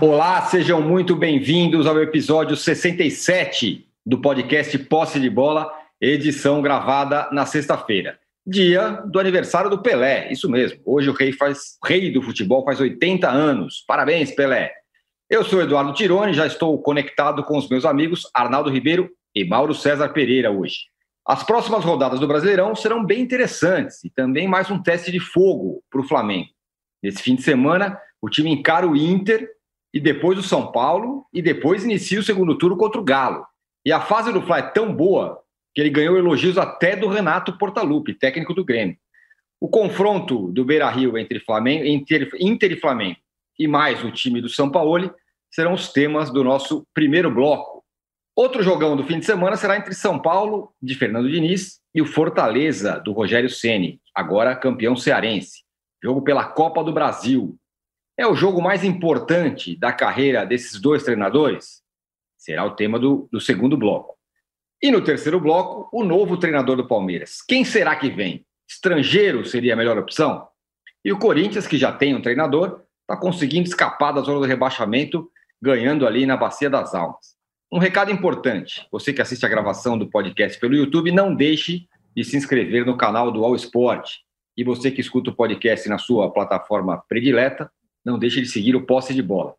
Olá, sejam muito bem-vindos ao episódio 67 do podcast Posse de Bola, edição gravada na sexta-feira, dia do aniversário do Pelé. Isso mesmo. Hoje o rei faz rei do futebol faz 80 anos. Parabéns, Pelé. Eu sou Eduardo Tironi, já estou conectado com os meus amigos Arnaldo Ribeiro e Mauro César Pereira hoje. As próximas rodadas do Brasileirão serão bem interessantes e também mais um teste de fogo para o Flamengo. Nesse fim de semana, o time encara o Inter e depois o São Paulo, e depois inicia o segundo turno contra o Galo. E a fase do Fla é tão boa que ele ganhou elogios até do Renato Portaluppi, técnico do Grêmio. O confronto do Beira-Rio entre Flamengo, Inter, Inter e Flamengo e mais o time do São Paulo serão os temas do nosso primeiro bloco. Outro jogão do fim de semana será entre São Paulo, de Fernando Diniz, e o Fortaleza, do Rogério Ceni, agora campeão cearense. Jogo pela Copa do Brasil, é o jogo mais importante da carreira desses dois treinadores? Será o tema do, do segundo bloco. E no terceiro bloco, o novo treinador do Palmeiras. Quem será que vem? Estrangeiro seria a melhor opção? E o Corinthians, que já tem um treinador, está conseguindo escapar da zona do rebaixamento, ganhando ali na Bacia das Almas. Um recado importante: você que assiste a gravação do podcast pelo YouTube, não deixe de se inscrever no canal do All Sport. E você que escuta o podcast na sua plataforma predileta, não deixe de seguir o Posse de Bola.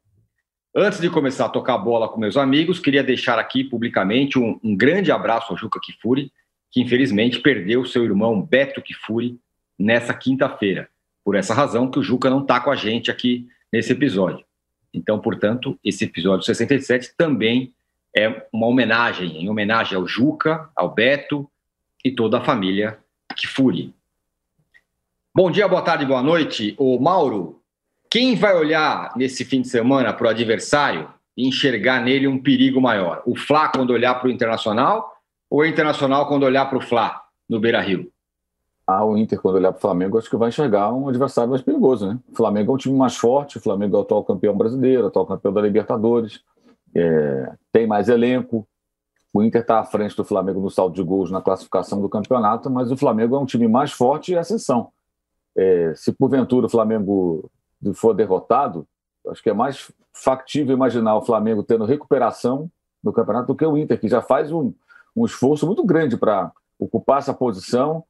Antes de começar a tocar bola com meus amigos, queria deixar aqui publicamente um, um grande abraço ao Juca Kifuri, que infelizmente perdeu seu irmão Beto Kifuri nessa quinta-feira. Por essa razão que o Juca não está com a gente aqui nesse episódio. Então, portanto, esse episódio 67 também é uma homenagem, em homenagem ao Juca, ao Beto e toda a família Kifuri. Bom dia, boa tarde, boa noite. O Mauro, quem vai olhar nesse fim de semana para o adversário e enxergar nele um perigo maior? O Fla quando olhar para o Internacional ou o Internacional quando olhar para o Fla no Beira Rio? Ah, o Inter, quando olhar para o Flamengo, acho que vai enxergar um adversário mais perigoso, né? O Flamengo é um time mais forte, o Flamengo é o atual campeão brasileiro, atual campeão da Libertadores, é, tem mais elenco. O Inter está à frente do Flamengo no saldo de gols na classificação do campeonato, mas o Flamengo é um time mais forte e ascensão. É, se porventura o Flamengo for derrotado, acho que é mais factível imaginar o Flamengo tendo recuperação no campeonato do que o Inter, que já faz um, um esforço muito grande para ocupar essa posição.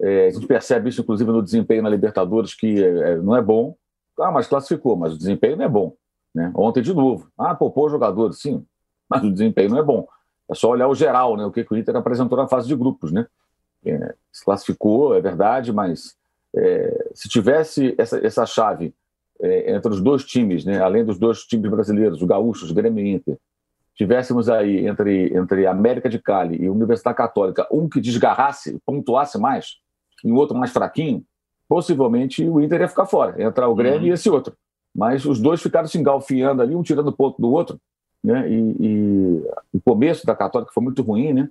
É, a gente percebe isso, inclusive, no desempenho na Libertadores, que é, é, não é bom. Ah, mas classificou, mas o desempenho não é bom. Né? Ontem, de novo. Ah, poupou jogadores, sim, mas o desempenho não é bom. É só olhar o geral, né? o que o Inter apresentou na fase de grupos. Né? É, se classificou, é verdade, mas é, se tivesse essa, essa chave é, entre os dois times, né, além dos dois times brasileiros, o Gaúchos, Grêmio e Inter, tivéssemos aí entre, entre América de Cali e Universidade Católica um que desgarrasse, pontuasse mais, e um outro mais fraquinho, possivelmente o Inter ia ficar fora, ia entrar o Grêmio uhum. e esse outro. Mas os dois ficaram se engalfiando ali, um tirando ponto do outro, né? E, e, o começo da Católica foi muito ruim, né?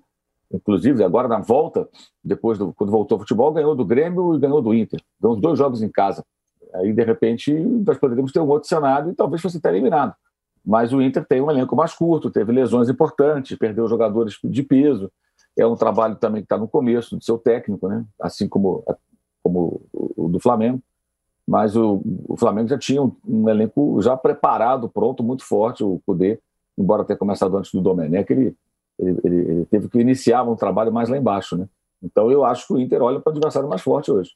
Inclusive, agora na volta, depois do, quando voltou ao futebol, ganhou do Grêmio e ganhou do Inter. Ganhou os dois jogos em casa. Aí, de repente, nós poderíamos ter um outro cenário e talvez fosse até eliminado. Mas o Inter tem um elenco mais curto, teve lesões importantes, perdeu jogadores de peso. É um trabalho também que está no começo do seu técnico, né? assim como, como o do Flamengo. Mas o, o Flamengo já tinha um, um, elenco já preparado, pronto, muito forte. O Cudê, embora tenha começado antes do Domenech, ele, ele, ele, ele teve que iniciar um trabalho mais lá embaixo. Né? Então eu acho que o Inter olha para o adversário mais forte hoje.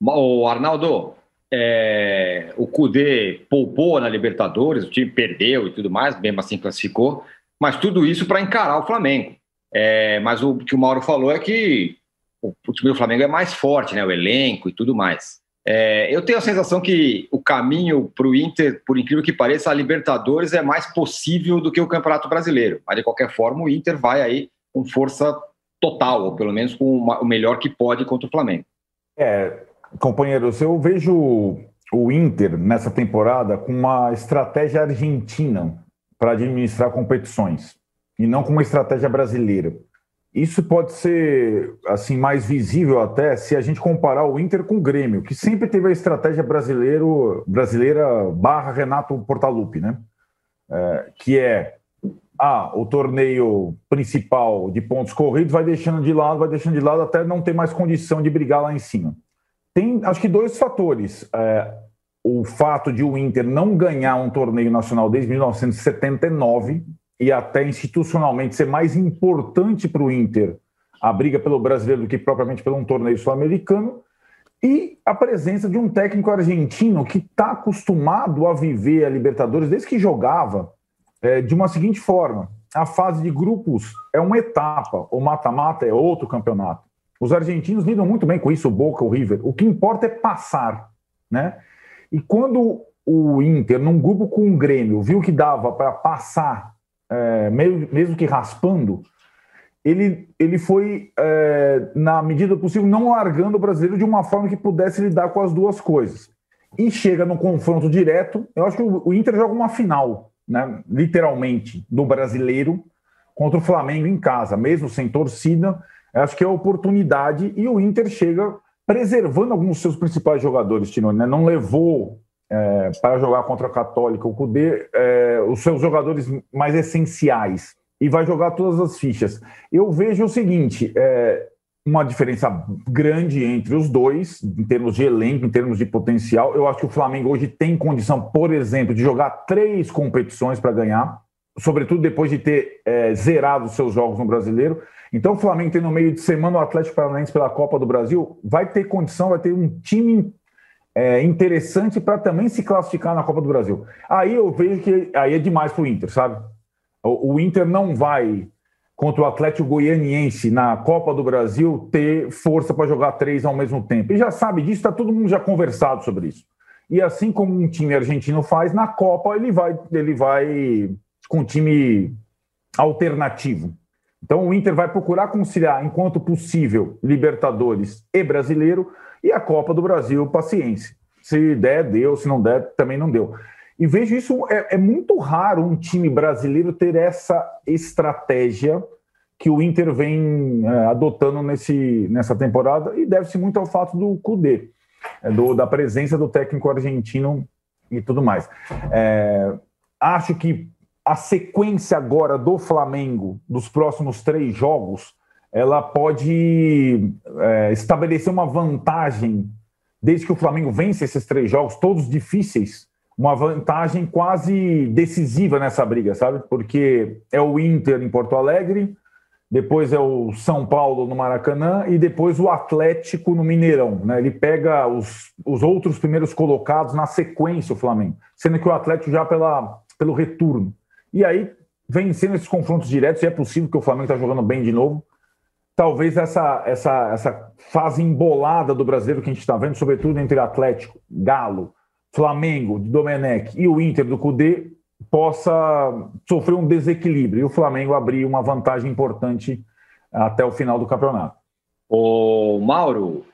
O Arnaldo, é, o Cudê poupou na Libertadores, o time perdeu e tudo mais, mesmo assim classificou, mas tudo isso para encarar o Flamengo. É, mas o que o Mauro falou é que o, o, time do Flamengo é mais forte, né? O elenco e tudo mais. É, eu tenho a sensação que o caminho para o Inter, por incrível que pareça, a Libertadores é mais possível do que o Campeonato Brasileiro. Mas, de qualquer forma, o Inter vai aí com força total, ou pelo menos com uma, o melhor que pode contra o Flamengo. É, companheiros, eu vejo o Inter nessa temporada com uma estratégia argentina para administrar competições e não com uma estratégia brasileira. Isso pode ser assim mais visível até se a gente comparar o Inter com o Grêmio, que sempre teve a estratégia brasileiro, brasileira barra Renato Portaluppi, né? É, que é ah, o torneio principal de pontos corridos vai deixando de lado, vai deixando de lado até não ter mais condição de brigar lá em cima tem, acho que, dois fatores. É, o fato de o Inter não ganhar um torneio nacional desde 1979 e até institucionalmente ser mais importante para o Inter a briga pelo brasileiro do que propriamente pelo um torneio sul-americano, e a presença de um técnico argentino que está acostumado a viver a Libertadores desde que jogava é, de uma seguinte forma: a fase de grupos é uma etapa, o mata-mata é outro campeonato. Os argentinos lidam muito bem com isso, o Boca, o River. O que importa é passar, né? E quando o Inter, num grupo com o Grêmio, viu que dava para passar, é, mesmo que raspando, ele, ele foi, é, na medida possível, não largando o brasileiro de uma forma que pudesse lidar com as duas coisas. E chega no confronto direto. Eu acho que o, o Inter joga uma final, né, literalmente, do brasileiro contra o Flamengo em casa, mesmo sem torcida. Acho que é a oportunidade e o Inter chega preservando alguns dos seus principais jogadores, Tinoni, né? Não levou é, para jogar contra a Católica o Cudê, é, os seus jogadores mais essenciais e vai jogar todas as fichas. Eu vejo o seguinte: é, uma diferença grande entre os dois, em termos de elenco, em termos de potencial. Eu acho que o Flamengo hoje tem condição, por exemplo, de jogar três competições para ganhar, sobretudo depois de ter é, zerado os seus jogos no brasileiro. Então, o Flamengo tem no meio de semana o Atlético Paranaense pela Copa do Brasil, vai ter condição, vai ter um time é, interessante para também se classificar na Copa do Brasil. Aí eu vejo que aí é demais para o Inter, sabe? O, Inter não vai, contra o Atlético Goianiense na Copa do Brasil, ter força para jogar três ao mesmo tempo. E já sabe disso, está todo mundo já conversado sobre isso. E assim como um time argentino faz, na Copa ele vai, ele vai com um time alternativo. Então o Inter vai procurar conciliar, enquanto possível, Libertadores e Brasileiro, e a Copa do Brasil, paciência. Se der, deu, se não der, também não deu. E vejo isso, é, é muito raro um time brasileiro ter essa estratégia que o Inter vem é, adotando nesse, nessa temporada, e deve-se muito ao fato do Cudê, é, do, da presença do técnico argentino e tudo mais. É, acho que a sequência agora do Flamengo, dos próximos três jogos, ela pode é, estabelecer uma vantagem, desde que o Flamengo vence esses três jogos, todos difíceis, uma vantagem quase decisiva nessa briga, sabe? Porque é o Inter em Porto Alegre, depois é o São Paulo no Maracanã e depois o Atlético no Mineirão. Né? Ele pega os, os outros primeiros colocados na sequência, o Flamengo, sendo que o Atlético já pela, pelo retorno. E aí, vencendo esses confrontos diretos, e é possível que o Flamengo está jogando bem de novo. Talvez essa, essa, essa fase embolada do brasileiro que a gente está vendo, sobretudo entre Atlético, Galo, Flamengo Domenech e o Inter do Cudê possa sofrer um desequilíbrio e o Flamengo abrir uma vantagem importante até o final do campeonato. O Mauro,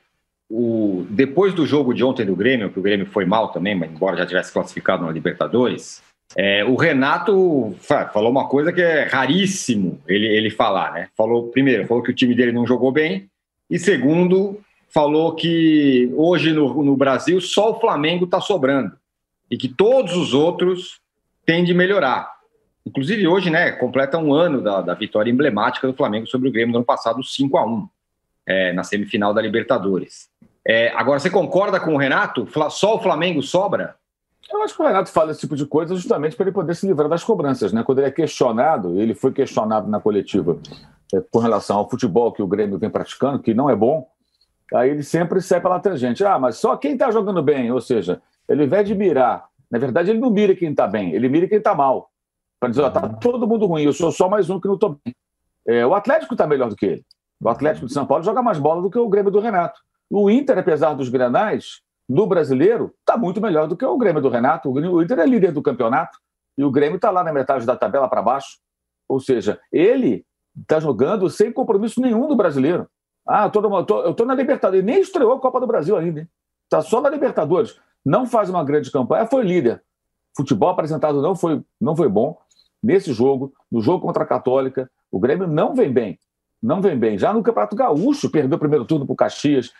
o, depois do jogo de ontem do Grêmio, que o Grêmio foi mal também, embora já tivesse classificado na Libertadores, é, o Renato falou uma coisa que é raríssimo ele, ele falar, né? Falou primeiro, falou que o time dele não jogou bem e segundo falou que hoje no, no Brasil só o Flamengo está sobrando e que todos os outros têm de melhorar. Inclusive hoje, né, completa um ano da, da vitória emblemática do Flamengo sobre o Grêmio no ano passado, 5 a 1 é, na semifinal da Libertadores. É, agora, você concorda com o Renato? Só o Flamengo sobra? Eu acho que o Renato fala esse tipo de coisa justamente para ele poder se livrar das cobranças. Né? Quando ele é questionado, ele foi questionado na coletiva é, com relação ao futebol que o Grêmio vem praticando, que não é bom, Aí ele sempre sai pela tangente. Ah, mas só quem está jogando bem, ou seja, ele, ao invés de mirar, na verdade ele não mira quem está bem, ele mira quem está mal. Para dizer, está todo mundo ruim, eu sou só mais um que não estou bem. É, o Atlético está melhor do que ele. O Atlético de São Paulo joga mais bola do que o Grêmio do Renato. O Inter, apesar dos granais, do brasileiro, está muito melhor do que o Grêmio do Renato. O Inter é líder do campeonato e o Grêmio está lá na metade da tabela para baixo. Ou seja, ele está jogando sem compromisso nenhum do brasileiro. Ah, eu tô, na Libertadores. Nem estreou a Copa do Brasil ainda. Hein? Tá só na Libertadores. Não faz uma grande campanha, foi líder. Futebol apresentado não foi, não foi bom. Nesse jogo, no jogo contra a Católica, o Grêmio não vem bem. Não vem bem. Já no Campeonato Gaúcho, perdeu o primeiro turno para o Caxias.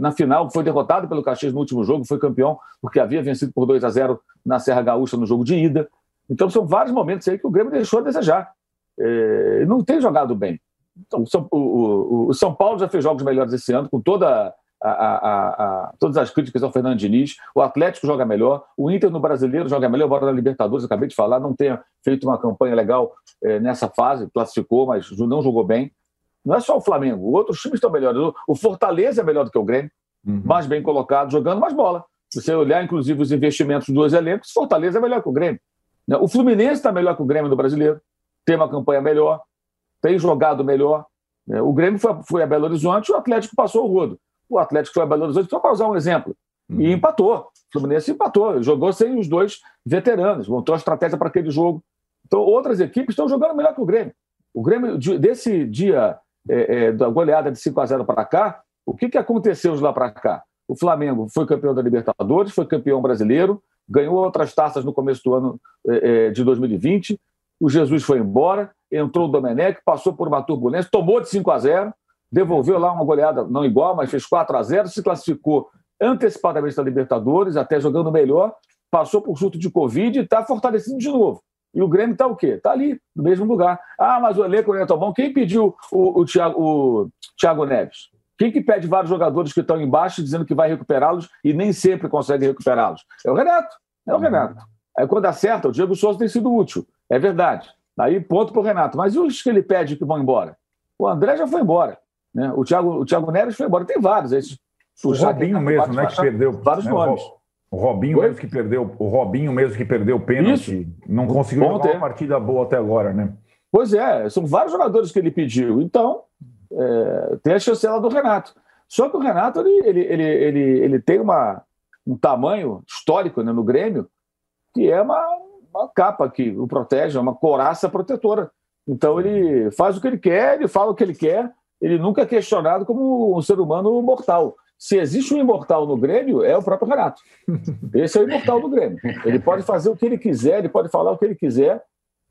Na final, foi derrotado pelo Caxias no último jogo, foi campeão, porque havia vencido por 2 a 0 na Serra Gaúcha no jogo de ida. Então, são vários momentos aí que o Grêmio deixou a desejar. É, não tem jogado bem. Então, o, o, o, São Paulo já fez jogos melhores esse ano, com toda a, a, a, todas as críticas ao Fernando Diniz. O Atlético joga melhor, o Inter no brasileiro joga melhor, embora na Libertadores, acabei de falar, não tenha feito uma campanha legal é, nessa fase, classificou, mas não jogou bem. Não é só o Flamengo, outros times estão melhores. O Fortaleza é melhor do que o Grêmio, uhum. mais bem colocado, jogando mais bola. Se você olhar, inclusive, os investimentos dos dois elencos, Fortaleza é melhor que o Grêmio. Né? O Fluminense está melhor que o Grêmio no brasileiro, tem uma campanha melhor, tem jogado melhor. Né? O Grêmio foi, foi a Belo Horizonte, o Atlético passou o rodo. O Atlético foi a Belo Horizonte, só para usar um exemplo. E uhum. empatou. O Fluminense empatou. Jogou sem os dois veteranos. Montou a estratégia para aquele jogo. Então, outras equipes estão jogando melhor que o Grêmio. O Grêmio, desse dia é, é, da goleada de 5 a 0 para cá, o que, que aconteceu de lá para cá? O Flamengo foi campeão da Libertadores, foi campeão brasileiro, ganhou outras taças no começo do ano é, é de 2020. O Jesus foi embora, entrou o Domenech, passou por uma turbulência, tomou de 5 a 0 devolveu lá uma goleada não igual, mas fez 4 a 0 se classificou antecipadamente da Libertadores, até jogando melhor, passou por surto de Covid e está fortalecido de novo. E o Grêmio está o quê? Está ali, no mesmo lugar. Ah, mas o elenco não é tão bom. Quem pediu o, o, Thiago, o Thiago Neves? Quem que pede vários jogadores que estão embaixo dizendo que vai recuperá-los e nem sempre consegue recuperá-los? É o Renato. É o uhum. Renato. Aí quando acerta, o Diego Souza tem sido útil. É verdade. Aí ponto para o Renato. Mas e os que ele pede que vão embora? O André já foi embora. Né? O, Thiago, o Thiago Neres foi embora. Tem vários. Esses, o Robinho mesmo, né, que perdeu. Vários né, nomes. O Robinho mesmo que perdeu, o Robinho mesmo que perdeu o pênalti, Isso. não conseguiu jogar uma partida boa até agora, né? Pois é, são vários jogadores que ele pediu. Então, é, tem a chancela do Renato. Só que o Renato ele, ele, ele, ele, ele tem uma, um tamanho histórico né, no Grêmio que é uma, uma capa que o protege, é uma coraça protetora. Então ele faz o que ele quer, ele fala o que ele quer, ele nunca é questionado como um ser humano mortal. Se existe um imortal no Grêmio, é o próprio Renato. Esse é o imortal do Grêmio. Ele pode fazer o que ele quiser, ele pode falar o que ele quiser,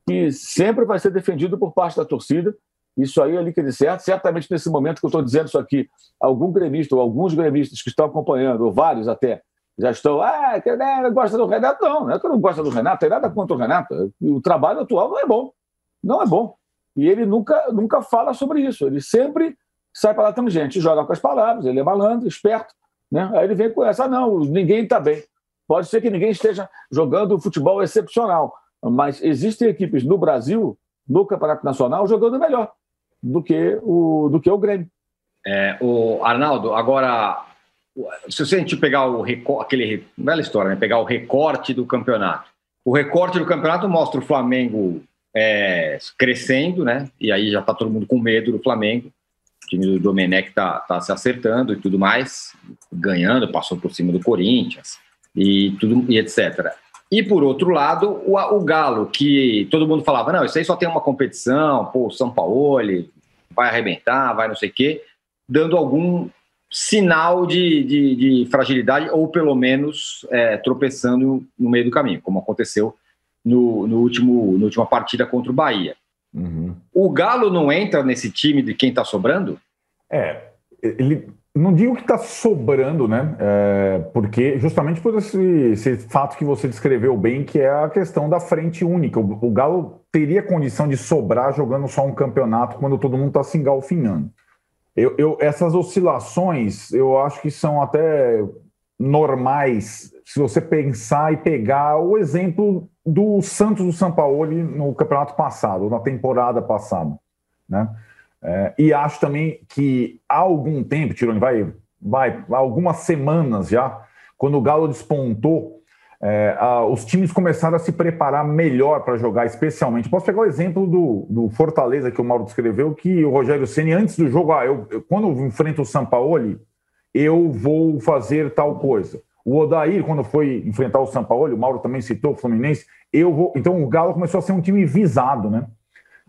que sempre vai ser defendido por parte da torcida. Isso aí é líquido certo. Certamente, nesse momento que eu estou dizendo isso aqui, algum gremista ou alguns gremistas que estão acompanhando, ou vários até, já estão, ah, que né, gosta do Renato. Não, não é que eu não gosto do Renato, tem nada contra o Renato. O trabalho atual não é bom. Não é bom. E ele nunca, nunca fala sobre isso. Ele sempre sai para lá tangente, joga com as palavras, ele é malandro, esperto. Né? Aí ele vem com essa, ah, não, ninguém está bem. Pode ser que ninguém esteja jogando futebol excepcional, mas existem equipes no Brasil, no Campeonato Nacional, jogando melhor do que o, do que o Grêmio. É, o Arnaldo, agora, se a gente pegar o aquele bela história, né? pegar o recorte do campeonato, o recorte do campeonato mostra o Flamengo é, crescendo, né? E aí já tá todo mundo com medo do Flamengo. Time do Domenech tá, tá se acertando e tudo mais, ganhando, passou por cima do Corinthians e tudo e etc. E por outro lado, o, o Galo, que todo mundo falava, não, isso aí só tem uma competição, pô, o São Paulo vai arrebentar, vai não sei o quê, dando algum sinal de, de, de fragilidade ou pelo menos é, tropeçando no meio do caminho, como aconteceu no, no último, na última partida contra o Bahia. Uhum. O Galo não entra nesse time de quem está sobrando? É, ele não digo que está sobrando, né? É, porque justamente por esse, esse, fato que você descreveu bem, que é a questão da frente única. O, o Galo teria condição de sobrar jogando só um campeonato quando todo mundo está se engalfinhando. Eu, eu, essas oscilações, eu acho que são até normais se você pensar e pegar o exemplo do Santos do São Paulo no campeonato passado, na temporada passada. Né? É, e acho também que há algum tempo, Tironi, vai, vai algumas semanas já, quando o Galo despontou, é, a, os times começaram a se preparar melhor para jogar, especialmente. Posso pegar o exemplo do, do Fortaleza que o Mauro descreveu, que o Rogério Ceni antes do jogo, ah, eu, eu, quando eu enfrento o São Paulo, eu vou fazer tal coisa. O Odair, quando foi enfrentar o São Paulo, o Mauro também citou o Fluminense, eu vou. Então o Galo começou a ser um time visado, né?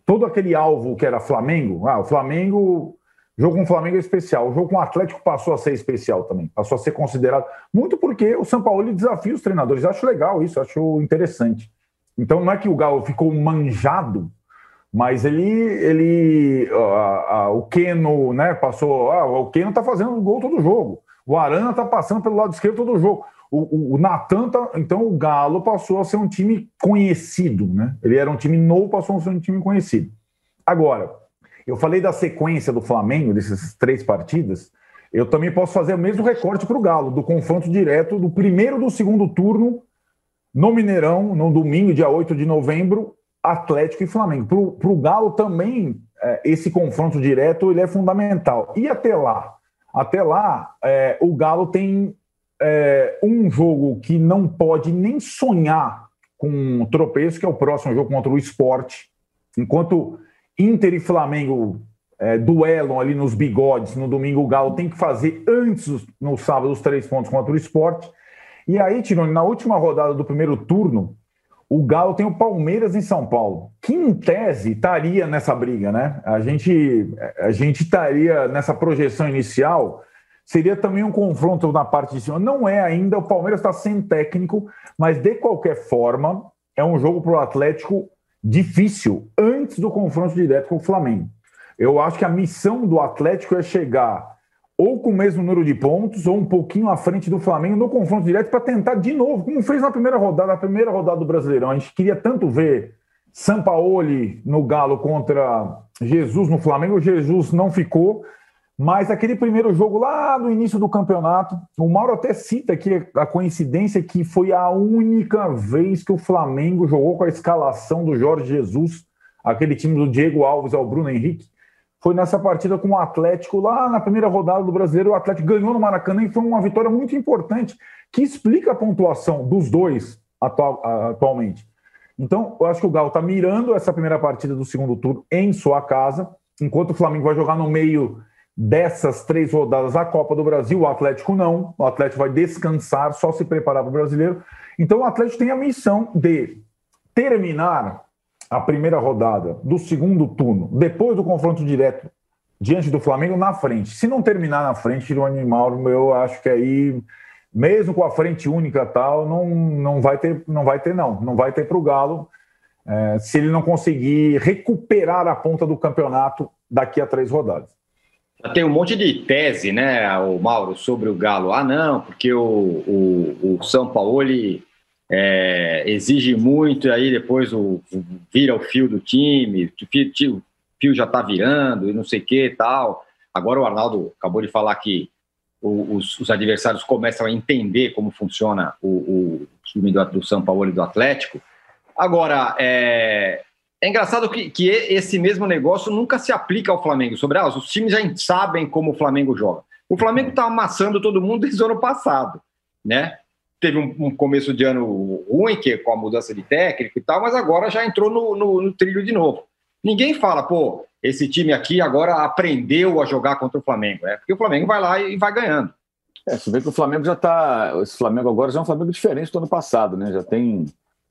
Todo aquele alvo que era Flamengo, ah, o Flamengo. Jogo com o Flamengo é especial. O jogo com o Atlético passou a ser especial também. Passou a ser considerado. Muito porque o São Paulo desafia os treinadores. Acho legal isso, acho interessante. Então não é que o Galo ficou manjado, mas ele. ele a, a, o Keno, né? Passou. Ah, o Keno tá fazendo gol todo jogo. O Arana tá passando pelo lado esquerdo todo jogo. O, o, o Natan, tá, então o Galo passou a ser um time conhecido, né? Ele era um time novo, passou a ser um time conhecido. Agora, eu falei da sequência do Flamengo, dessas três partidas. eu também posso fazer o mesmo recorte para o Galo, do confronto direto do primeiro do segundo turno no Mineirão, no domingo, dia 8 de novembro, Atlético e Flamengo. Para o Galo também, é, esse confronto direto ele é fundamental. E até lá? Até lá, é, o Galo tem é, um jogo que não pode nem sonhar com um tropeço, que é o próximo jogo contra o Esporte. Enquanto Inter e Flamengo é, duelam ali nos bigodes no domingo, o Galo tem que fazer antes, no sábado, os três pontos contra o Esporte. E aí, Tironi, na última rodada do primeiro turno, o Galo tem o Palmeiras em São Paulo, que em tese estaria nessa briga, né? A gente a gente estaria nessa projeção inicial, seria também um confronto na parte de cima. Não é ainda, o Palmeiras está sem técnico, mas de qualquer forma, é um jogo para o Atlético difícil antes do confronto direto com o Flamengo. Eu acho que a missão do Atlético é chegar ou com o mesmo número de pontos, ou um pouquinho à frente do Flamengo no confronto direto para tentar de novo, como fez na primeira rodada, na primeira rodada do Brasileirão. A gente queria tanto ver Sampaoli no Galo contra Jesus no Flamengo, Jesus não ficou, mas aquele primeiro jogo lá no início do campeonato, o Mauro até cita aqui a coincidência que foi a única vez que o Flamengo jogou com a escalação do Jorge Jesus, aquele time do Diego Alves ao Bruno Henrique, foi nessa partida com o Atlético, lá na primeira rodada do Brasileiro, o Atlético ganhou no Maracanã e foi uma vitória muito importante, que explica a pontuação dos dois atual, atualmente. Então, eu acho que o Galo está mirando essa primeira partida do segundo turno em sua casa, enquanto o Flamengo vai jogar no meio dessas três rodadas a Copa do Brasil, o Atlético não. O Atlético vai descansar, só se preparar para o brasileiro. Então, o Atlético tem a missão de terminar a primeira rodada do segundo turno, depois do confronto direto diante do Flamengo, na frente. Se não terminar na frente, o Mauro, eu acho que aí, mesmo com a frente única tal, não, não vai ter, não vai ter, não. Não vai ter para o Galo. É, se ele não conseguir recuperar a ponta do campeonato daqui a três rodadas. Tem um monte de tese, né, o Mauro, sobre o Galo. Ah, não, porque o, o, o São Paulo ele é, exige muito, e aí depois o, vira o fio do time, o fio, o fio já está virando e não sei o que tal. Agora o Arnaldo acabou de falar que os, os, adversários começam a entender como funciona o, o time do, do, São Paulo e do Atlético. Agora, é, é engraçado que, que, esse mesmo negócio nunca se aplica ao Flamengo. Sobre ah, os times já sabem como o Flamengo joga. O Flamengo está amassando todo mundo desde o ano passado, né? Teve um, um, começo de ano ruim, que é com a mudança de técnico e tal, mas agora já entrou no, no, no, trilho de novo. Ninguém fala, pô, esse time aqui agora aprendeu a jogar contra o Flamengo. É porque o Flamengo vai lá e vai ganhando. É, você vê que o Flamengo já está. Esse Flamengo agora já é um Flamengo diferente do ano passado, né? Já tem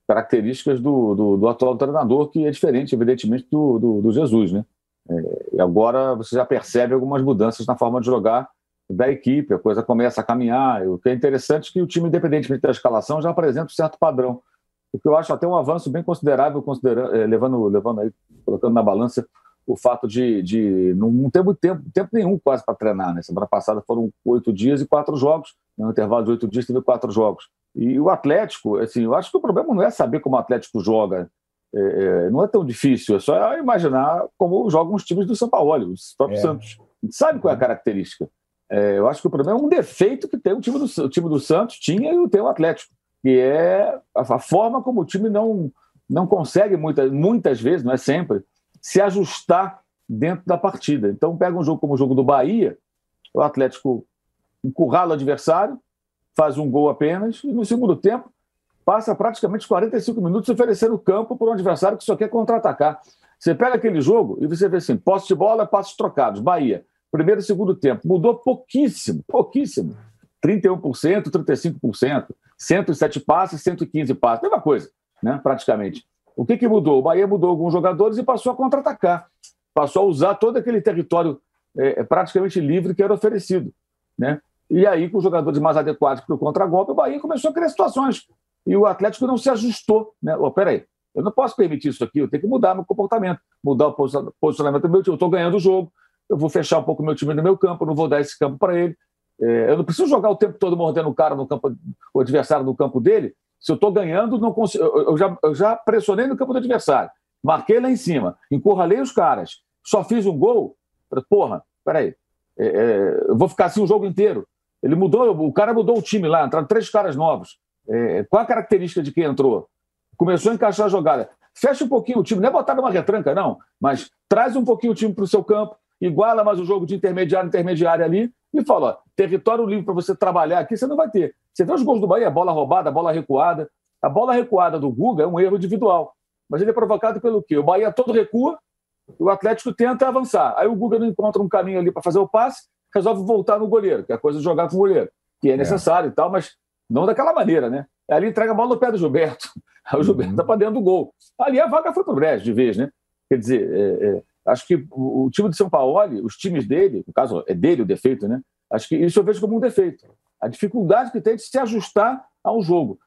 características do, do, do atual treinador que é diferente, evidentemente, do, do, do Jesus, né? É, e agora você já percebe algumas mudanças na forma de jogar da equipe, a coisa começa a caminhar. O que é interessante é que o time, independentemente da escalação, já apresenta um certo padrão. O que eu acho até um avanço bem considerável, considerando, eh, levando, levando aí, colocando na balança o fato de, de não ter muito tempo, tempo nenhum quase para treinar. Né? Semana passada foram oito dias e quatro jogos. No intervalo de oito dias teve quatro jogos. E o Atlético, assim, eu acho que o problema não é saber como o Atlético joga. É, é, não é tão difícil, é só imaginar como jogam os times do São Paulo, os próprios é. Santos. A gente sabe qual é a característica. É, eu acho que o problema é um defeito que tem o time do, o time do Santos tinha e tem o Atlético, que é a, forma como o time não, não consegue muita, muitas vezes, não é sempre, se ajustar dentro da partida. Então, pega um jogo como o jogo do Bahia, o Atlético encurrala o adversário, faz um gol apenas, e no segundo tempo passa praticamente 45 minutos oferecendo campo para um adversário que só quer contra-atacar. Você pega aquele jogo e você vê assim: posse de bola, passos trocados. Bahia, primeiro e segundo tempo. Mudou pouquíssimo, pouquíssimo. 31%, 35%, 107 passes, 115 passes. Mesma coisa, né, praticamente. O que, que mudou? O Bahia mudou alguns jogadores e passou a contra-atacar. Passou a usar todo aquele território é, é praticamente livre que era oferecido. Né? E aí, com os jogadores mais adequados para o contra-golpe, o Bahia começou a criar situações. E o Atlético não se ajustou. Né? Oh, peraí, eu não posso permitir isso aqui, eu tenho que mudar meu comportamento, mudar o posicionamento do meu time. Eu estou ganhando o jogo, eu vou fechar um pouco o meu time no meu campo, não vou dar esse campo para ele. É, eu não preciso jogar o tempo todo mordendo o cara no campo, o adversário no campo dele. Se eu estou ganhando, não consigo, eu, já, eu já pressionei no campo do adversário, marquei lá em cima, encurralei os caras, só fiz um gol. Porra, peraí, é, é, eu vou ficar assim o jogo inteiro. Ele mudou, o cara mudou o time lá, entraram três caras novos. É, qual a característica de quem entrou? Começou a encaixar a jogada. Fecha um pouquinho o time, não é botar numa retranca, não, mas traz um pouquinho o time para o seu campo, iguala mais o jogo de intermediário, intermediário ali, e fala: ó, território livre para você trabalhar aqui, você não vai ter. Você vê os gols do Bahia, bola roubada, bola recuada. A bola recuada do Guga é um erro individual, mas ele é provocado pelo quê? O Bahia todo recua, o Atlético tenta avançar. Aí o Guga não encontra um caminho ali para fazer o passe, resolve voltar no goleiro, que é a coisa de jogar com o goleiro, que é, é. necessário é. e tal, mas não daquela maneira, né? Aí ele entrega a bola no pé do Gilberto. Aí o Gilberto está uhum. para dentro do gol. Ali a vaga foi para o Brecht de vez, né? Quer dizer, é, é, acho que o, o, time de São Paulo, os times dele, no caso é dele o defeito, né? Acho que isso eu vejo como um defeito. A dificuldade que tem de se ajustar a um jogo.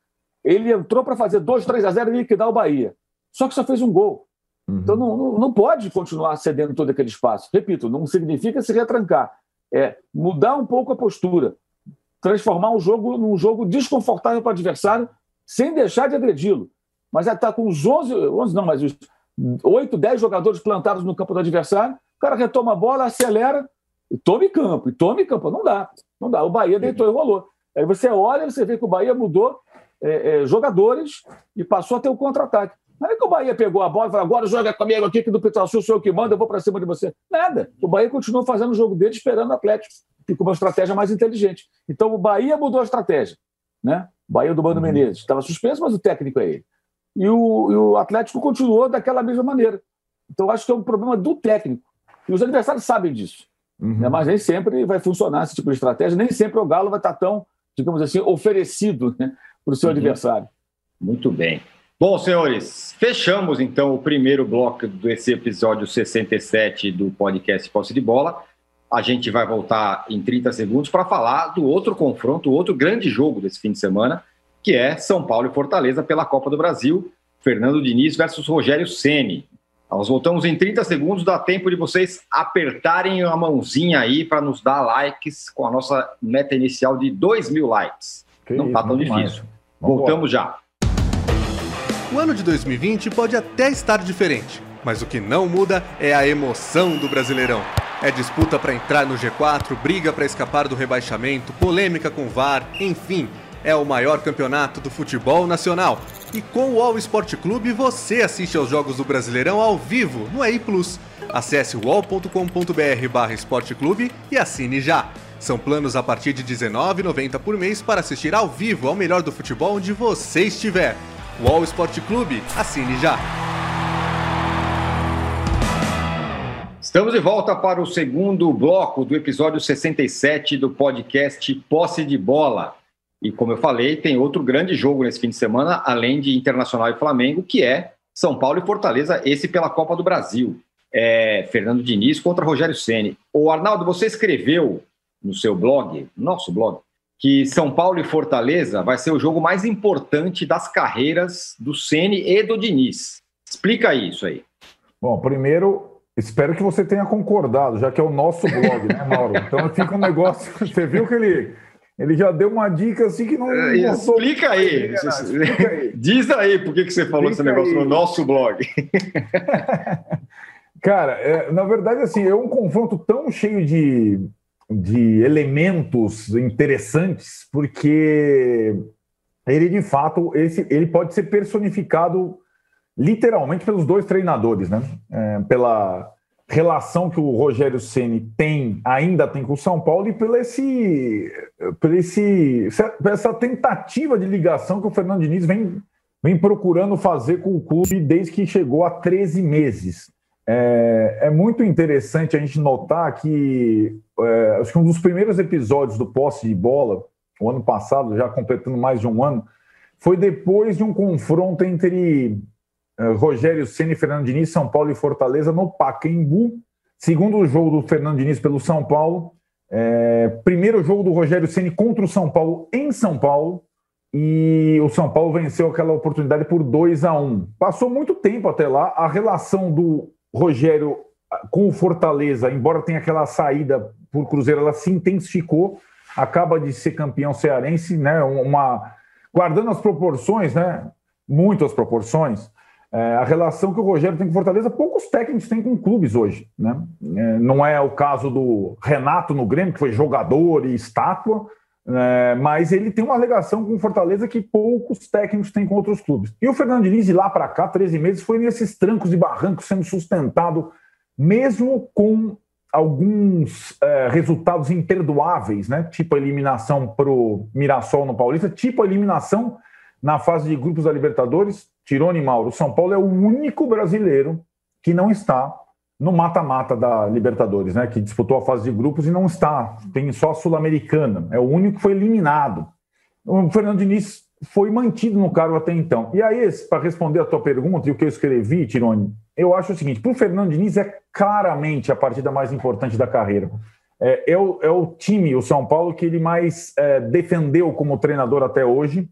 Ele entrou para fazer 2, 3 a 0 e liquidar o Bahia. Só que só fez um gol. Uhum. Então não, não, não, pode continuar cedendo todo aquele espaço. Repito, não significa se retrancar. É mudar um pouco a postura. Transformar um jogo num jogo desconfortável para o adversário sem deixar de agredi-lo. Mas é estar tá com os 11, 11 não, mas os 8, 10 jogadores plantados no campo do adversário, o cara retoma a bola, acelera e tome campo, e tome campo. Não dá, não dá. O Bahia deitou e rolou. Aí você olha, você vê que o Bahia mudou é, é, jogadores e passou a ter o contra-ataque. Não é que o Bahia pegou a bola e falou, agora joga comigo aqui, que do Pitaçu sou eu que manda, eu vou para cima de você. Nada. O Bahia continuou fazendo o jogo dele, esperando o Atlético, e com uma estratégia mais inteligente. Então o Bahia mudou a estratégia. Né? O Bahia do Bando uhum. Menezes. Estava suspenso, mas o técnico é ele. E o, e o Atlético continuou daquela mesma maneira. Então acho que é um problema do técnico. E os adversários sabem disso. Uhum. Né? Mas nem sempre vai funcionar esse tipo de estratégia, nem sempre o Galo vai estar tão, digamos assim, oferecido né, para o seu uhum. adversário. Muito bem. Bom, senhores, fechamos então o primeiro bloco desse episódio 67 do podcast Posse de Bola. A gente vai voltar em 30 segundos para falar do outro confronto, outro grande jogo desse fim de semana, que é São Paulo e Fortaleza pela Copa do Brasil. Fernando Diniz versus Rogério Ceni. Nós voltamos em 30 segundos, dá tempo de vocês apertarem a mãozinha aí para nos dar likes com a nossa meta inicial de 2 mil likes. Que Não está tão difícil. Voltamos já. O ano de 2020 pode até estar diferente, mas o que não muda é a emoção do Brasileirão. É disputa para entrar no G4, briga para escapar do rebaixamento, polêmica com VAR, enfim, é o maior campeonato do futebol nacional. E com o All Sport Clube você assiste aos jogos do Brasileirão ao vivo no EI Plus. Acesse wall.com.br esporteclube e assine já. São planos a partir de R$19,90 por mês para assistir ao vivo ao melhor do futebol onde você estiver. UOL Esporte Clube, assine já. Estamos de volta para o segundo bloco do episódio 67 do podcast Posse de Bola. E como eu falei, tem outro grande jogo nesse fim de semana, além de Internacional e Flamengo, que é São Paulo e Fortaleza, esse pela Copa do Brasil. É Fernando Diniz contra Rogério Ceni. O Arnaldo, você escreveu no seu blog, nosso blog, que São Paulo e Fortaleza vai ser o jogo mais importante das carreiras do Ceni e do Diniz. Explica isso aí. Bom, primeiro, espero que você tenha concordado, já que é o nosso blog, né, Mauro? Então fica um negócio. Você viu que ele, ele já deu uma dica assim que não. É, explica, aí. Explica aí. Diz aí por que, que você falou explica esse negócio aí. no nosso blog. Cara, é, na verdade, assim, é um confronto tão cheio de de elementos interessantes, porque ele de fato esse, ele pode ser personificado literalmente pelos dois treinadores, né? É, pela relação que o Rogério Ceni tem, ainda tem com o São Paulo e pela esse, pela esse, essa tentativa de ligação que o Fernando Diniz vem, vem procurando fazer com o clube desde que chegou há 13 meses. É, é muito interessante a gente notar que é, acho que um dos primeiros episódios do posse de bola, o ano passado, já completando mais de um ano, foi depois de um confronto entre Rogério Ceni, Fernando Diniz, São Paulo e Fortaleza no Pacaembu. Segundo jogo do Fernando Diniz pelo São Paulo. É, primeiro jogo do Rogério Ceni contra o São Paulo em São Paulo. E o São Paulo venceu aquela oportunidade por 2 a 1 Passou muito tempo até lá. A relação do Rogério com o Fortaleza, embora tenha aquela saída por Cruzeiro, ela se intensificou, acaba de ser campeão cearense, né? Uma guardando as proporções, né? Muito as proporções. É, a relação que o Rogério tem com Fortaleza, poucos técnicos têm com clubes hoje. Né? É, não é o caso do Renato no Grêmio, que foi jogador e estátua, é, mas ele tem uma ligação com Fortaleza que poucos técnicos têm com outros clubes. E o Fernando Diniz, de lá para cá, 13 meses, foi nesses trancos e barrancos sendo sustentado, mesmo com alguns é, resultados imperdoáveis, né? tipo a eliminação para o Mirassol no Paulista, tipo a eliminação na fase de grupos da Libertadores, Tirone Mauro, São Paulo é o único brasileiro que não está no mata-mata da Libertadores, né? Que disputou a fase de grupos e não está. Tem só a Sul-Americana. É o único que foi eliminado. O Fernando Diniz foi mantido no cargo até então. E aí, para responder a tua pergunta e o que eu escrevi, Tirone, eu acho o seguinte: para o Fernando Diniz é claramente a partida mais importante da carreira. É, é, o, é o time, o São Paulo, que ele mais é, defendeu como treinador até hoje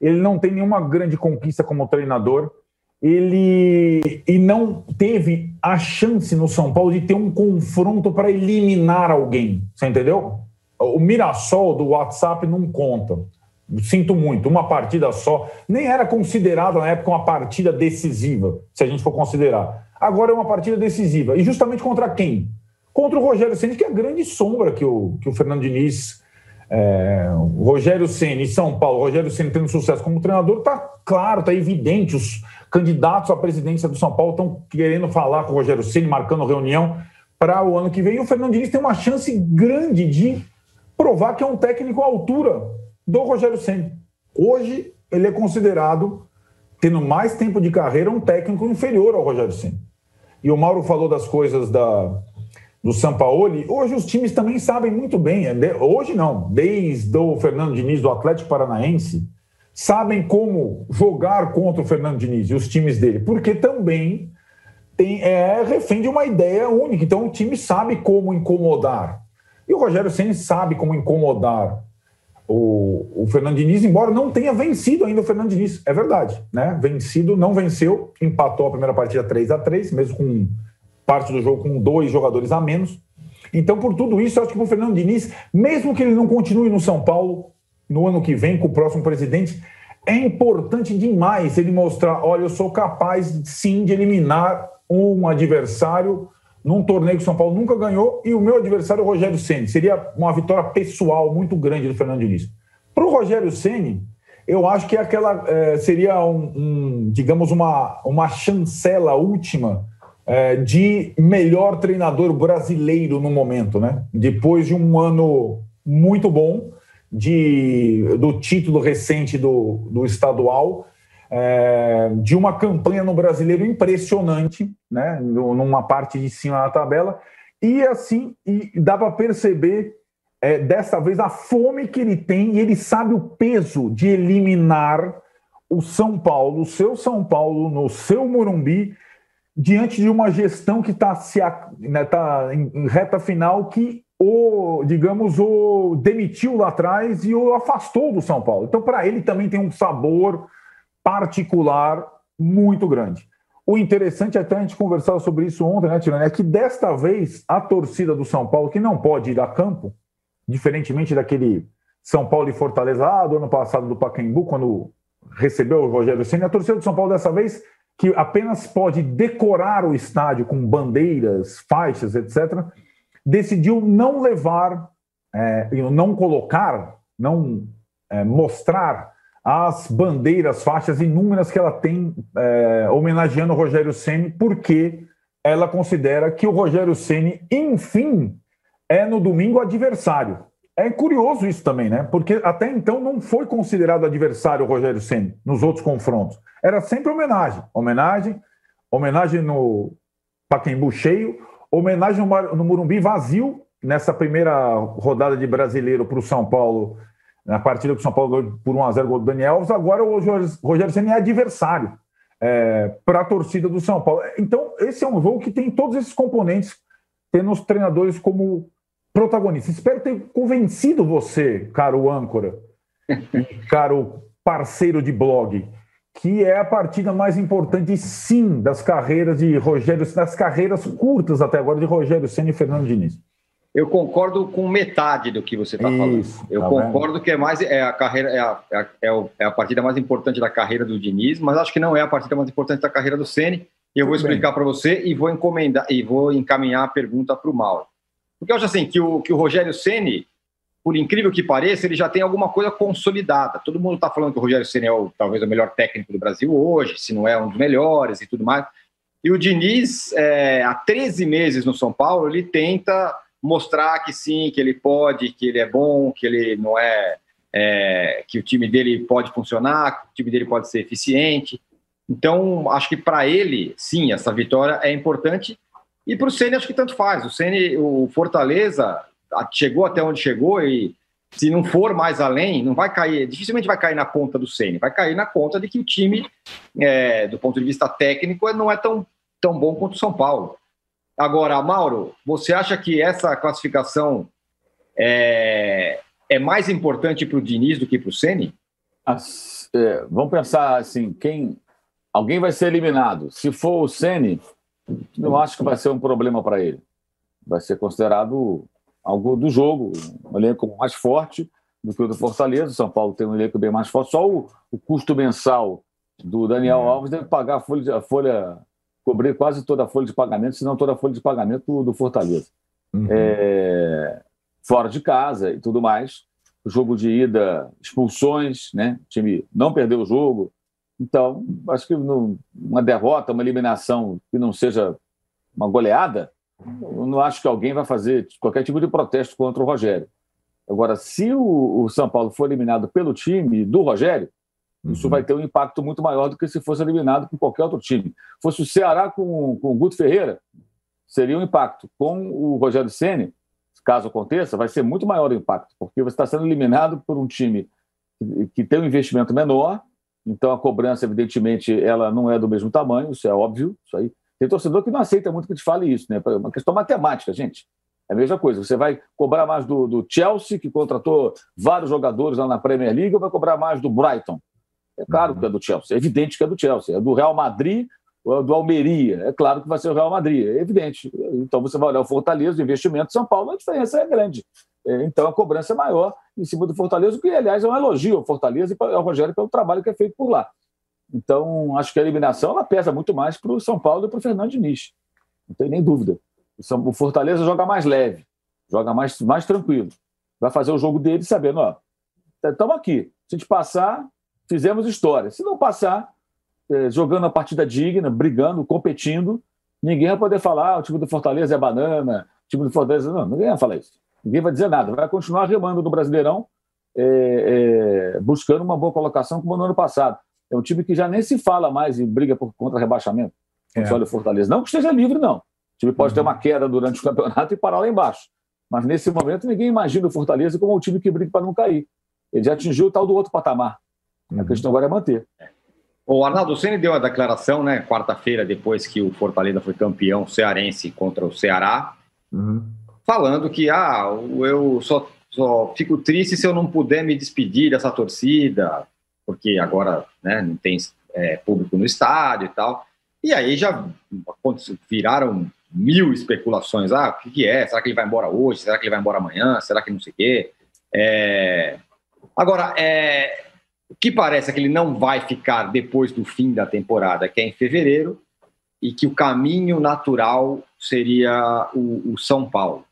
ele não tem nenhuma grande conquista como treinador. Ele e não teve a chance no São Paulo de ter um confronto para eliminar alguém. Você entendeu? O Mirassol do WhatsApp não conta. Sinto muito, uma partida só. Nem era considerada na época uma partida decisiva, se a gente for considerar. Agora é uma partida decisiva. E justamente contra quem? Contra o Rogério Ceni, que é a grande sombra que o, que o Fernando Diniz é, Rogério Ceni e São Paulo, Rogério Ceni tendo sucesso como treinador, está claro, está evidente. Os candidatos à presidência do São Paulo estão querendo falar com o Rogério Ceni, marcando reunião para o ano que vem. E o Fernando Diniz tem uma chance grande de provar que é um técnico à altura do Rogério Ceni. Hoje ele é considerado, tendo mais tempo de carreira, um técnico inferior ao Rogério Ceni. E o Mauro falou das coisas da do Sampaoli, hoje os times também sabem muito bem, é hoje não, desde o Fernando Diniz do Atlético Paranaense, sabem como jogar contra o Fernando Diniz e os times dele, porque também tem, é refém de uma ideia única. Então o time sabe como incomodar. E o Rogério Senna sabe como incomodar o, o Fernando Diniz, embora não tenha vencido ainda o Fernando Diniz. É verdade, né? Vencido, não venceu, empatou a primeira partida 3 a 3 mesmo com parte do jogo com dois jogadores a menos. Então, por tudo isso, acho que o Fernando Diniz, mesmo que ele não continue no São Paulo no ano que vem com o próximo presidente, é importante demais ele mostrar: olha, eu sou capaz sim de eliminar um adversário num torneio que o São Paulo nunca ganhou e o meu adversário é o Rogério Ceni. Seria uma vitória pessoal muito grande do Fernando Diniz. Para o Rogério Ceni, eu acho que aquela é, seria um, um, digamos uma, uma chancela última é, de melhor treinador brasileiro no momento, né? Depois de um ano muito bom de, do título recente do, do estadual, é, de uma campanha no brasileiro impressionante, né? Numa parte de cima da tabela, e assim, e dá para perceber é, dessa vez a fome que ele tem, e ele sabe o peso de eliminar o São Paulo, o seu São Paulo, no seu Morumbi, diante de uma gestão que está né, tá em reta final que o, digamos, o demitiu lá atrás e o afastou do São Paulo. Então, para ele também tem um sabor particular muito grande. O interessante, até a gente conversava sobre isso ontem, né, Tirani, é que desta vez a torcida do São Paulo, que não pode ir a campo, diferentemente daquele São Paulo e Fortaleza lá do ano passado do Pacaembu, quando recebeu o Rogério Senna, a torcida do São Paulo dessa vez que apenas pode decorar o estádio com bandeiras, faixas, etc., decidiu não levar, é, não colocar, não é, mostrar as bandeiras, faixas inúmeras que ela tem é, homenageando o Rogério Ceni, porque ela considera que o Rogério Ceni, enfim, é no domingo adversário. É curioso isso também, né? Porque até então não foi considerado adversário o Rogério Ceni nos outros confrontos. Era sempre homenagem, homenagem, homenagem no Paquembu cheio, homenagem no Murumbi vazio nessa primeira rodada de brasileiro para o São Paulo, na partida que o São Paulo ganhou por 1 a 0 gol do Daniel Alves. Agora o Rogério Ceni é adversário é, para a torcida do São Paulo. Então esse é um jogo que tem todos esses componentes, tendo os treinadores como protagonista. Espero ter convencido você, caro âncora, caro parceiro de blog, que é a partida mais importante, sim, das carreiras de Rogério, das carreiras curtas até agora de Rogério Senna e Fernando Diniz. Eu concordo com metade do que você está falando. Eu tá concordo vendo? que é mais é a carreira é a, é, a, é, é a partida mais importante da carreira do Diniz, mas acho que não é a partida mais importante da carreira do Ceni. Eu vou explicar para você e vou encomendar e vou encaminhar a pergunta para o Mauro. Porque eu acho assim que o que o Rogério Ceni, por incrível que pareça, ele já tem alguma coisa consolidada. Todo mundo está falando que o Rogério Ceni é o, talvez o melhor técnico do Brasil hoje, se não é um dos melhores e tudo mais. E o Diniz, é, há 13 meses no São Paulo, ele tenta mostrar que sim, que ele pode, que ele é bom, que ele não é, é que o time dele pode funcionar, que o time dele pode ser eficiente. Então, acho que para ele, sim, essa vitória é importante. E para o Ceni acho que tanto faz. O Ceni, o Fortaleza chegou até onde chegou e se não for mais além, não vai cair, dificilmente vai cair na conta do Ceni, vai cair na conta de que o time, é, do ponto de vista técnico, não é tão, tão bom quanto o São Paulo. Agora, Mauro, você acha que essa classificação é, é mais importante para o Diniz do que para o Ceni? É, vamos pensar assim, quem alguém vai ser eliminado. Se for o Ceni, eu acho que vai ser um problema para ele. Vai ser considerado algo do jogo, um elenco mais forte do que o do Fortaleza. O São Paulo tem um elenco bem mais forte. Só o, o custo mensal do Daniel Alves deve pagar a folha, a folha cobrir quase toda a folha de pagamento, se não toda a folha de pagamento do, do Fortaleza. Uhum. É, fora de casa e tudo mais. O jogo de ida, expulsões, né? O time não perdeu o jogo. Então, acho que uma derrota, uma eliminação que não seja uma goleada, eu não acho que alguém vai fazer qualquer tipo de protesto contra o Rogério. Agora, se o, o São Paulo for eliminado pelo time do Rogério, isso uhum. vai ter um impacto muito maior do que se fosse eliminado por qualquer outro time. Fosse o Ceará com, com o Guto Ferreira, seria um impacto. Com o Rogério Ceni, caso aconteça, vai ser muito maior o impacto, porque você está sendo eliminado por um time que, que tem um investimento menor, então a cobrança, evidentemente, ela não é do mesmo tamanho, isso é óbvio. Isso aí. Tem torcedor que não aceita muito que te fale isso, né? É uma questão matemática, gente. É a mesma coisa. Você vai cobrar mais do, do Chelsea, que contratou vários jogadores lá na Premier League, ou vai cobrar mais do Brighton, é claro que é do Chelsea, é evidente que é do Chelsea. É do Real Madrid ou é do Almeria, é claro que vai ser o Real Madrid, é evidente. Então você vai olhar o Fortaleza, o investimento de São Paulo, a diferença é grande. Então a cobrança é maior em cima do Fortaleza, o que, aliás, é um elogio ao Fortaleza e ao Rogério pelo trabalho que é feito por lá. Então, acho que a eliminação ela pesa muito mais para o São Paulo e para o Fernando Diniz. Não tem nem dúvida. O Fortaleza joga mais leve, joga mais, mais tranquilo. Vai fazer o jogo dele sabendo, ó, estamos aqui. Se gente passar, fizemos história. Se não passar, é, jogando a partida digna, brigando, competindo, ninguém vai poder falar ah, o time do Fortaleza é banana, o time do Fortaleza. Não, ninguém vai falar isso. Ninguém vai dizer nada. Vai continuar remando no Brasileirão, é, é, buscando uma boa colocação como no ano passado. É um time que já nem se fala mais em briga por contra rebaixamento. É. Olha o Fortaleza. Não que esteja livre, não. O time pode uhum. ter uma queda durante o campeonato e parar lá embaixo. Mas nesse momento ninguém imagina o Fortaleza como um time que briga para não cair. Ele já atingiu o tal do outro patamar. A questão agora é manter. O Arnaldo, o Ceni deu a declaração, né, quarta-feira, depois que o Fortaleza foi campeão cearense contra o Ceará, uhum. Falando que ah, eu só, só fico triste se eu não puder me despedir dessa torcida, porque agora né, não tem é, público no estádio e tal. E aí já viraram mil especulações. Ah, o que, que, é? Será que ele vai embora hoje? Será que ele vai embora amanhã? Será que não sei o quê? É... Agora, é... O que parece é que ele não vai ficar depois do fim da temporada, que é em fevereiro, e que o caminho natural seria o, o São Paulo.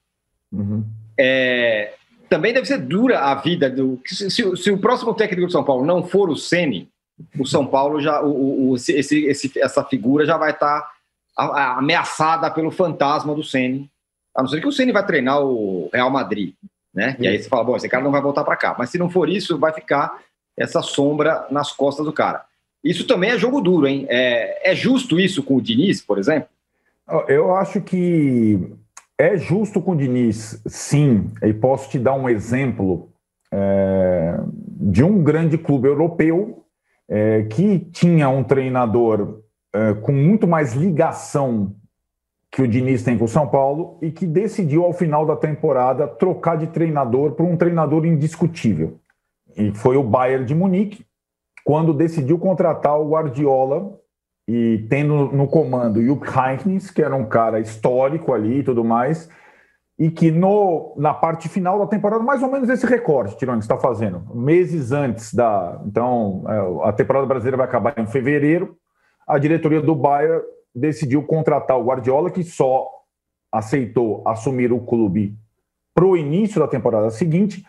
Uhum. É, também deve ser dura a vida do. Se, se, se, o próximo técnico do São Paulo não for o Sene, o São Paulo já. O, o, esse, esse, essa figura já vai estar tá ameaçada pelo fantasma do Sene. A não ser que o Ceni vai treinar o Real Madrid, né? E aí você fala, bom, esse cara não vai voltar para cá. Mas se não for isso, vai ficar essa sombra nas costas do cara. Isso também é jogo duro, hein? É, é justo isso com o Diniz, por exemplo? Eu acho que é justo com o Diniz, sim. E posso te dar um exemplo é, de um grande clube europeu é, que tinha um treinador é, com muito mais ligação que o Diniz tem com o São Paulo e que decidiu, ao final da temporada, trocar de treinador por um treinador indiscutível e foi o Bayern de Munique, quando decidiu contratar o Guardiola e tendo no comando o Heynckes, que era um cara histórico ali e tudo mais, e que no, na parte final da temporada, mais ou menos esse recorte, Tirone, está fazendo, meses antes da. Então, é, a temporada brasileira vai acabar em fevereiro. A diretoria do Bayern decidiu contratar o Guardiola, que só aceitou assumir o clube para o início da temporada seguinte,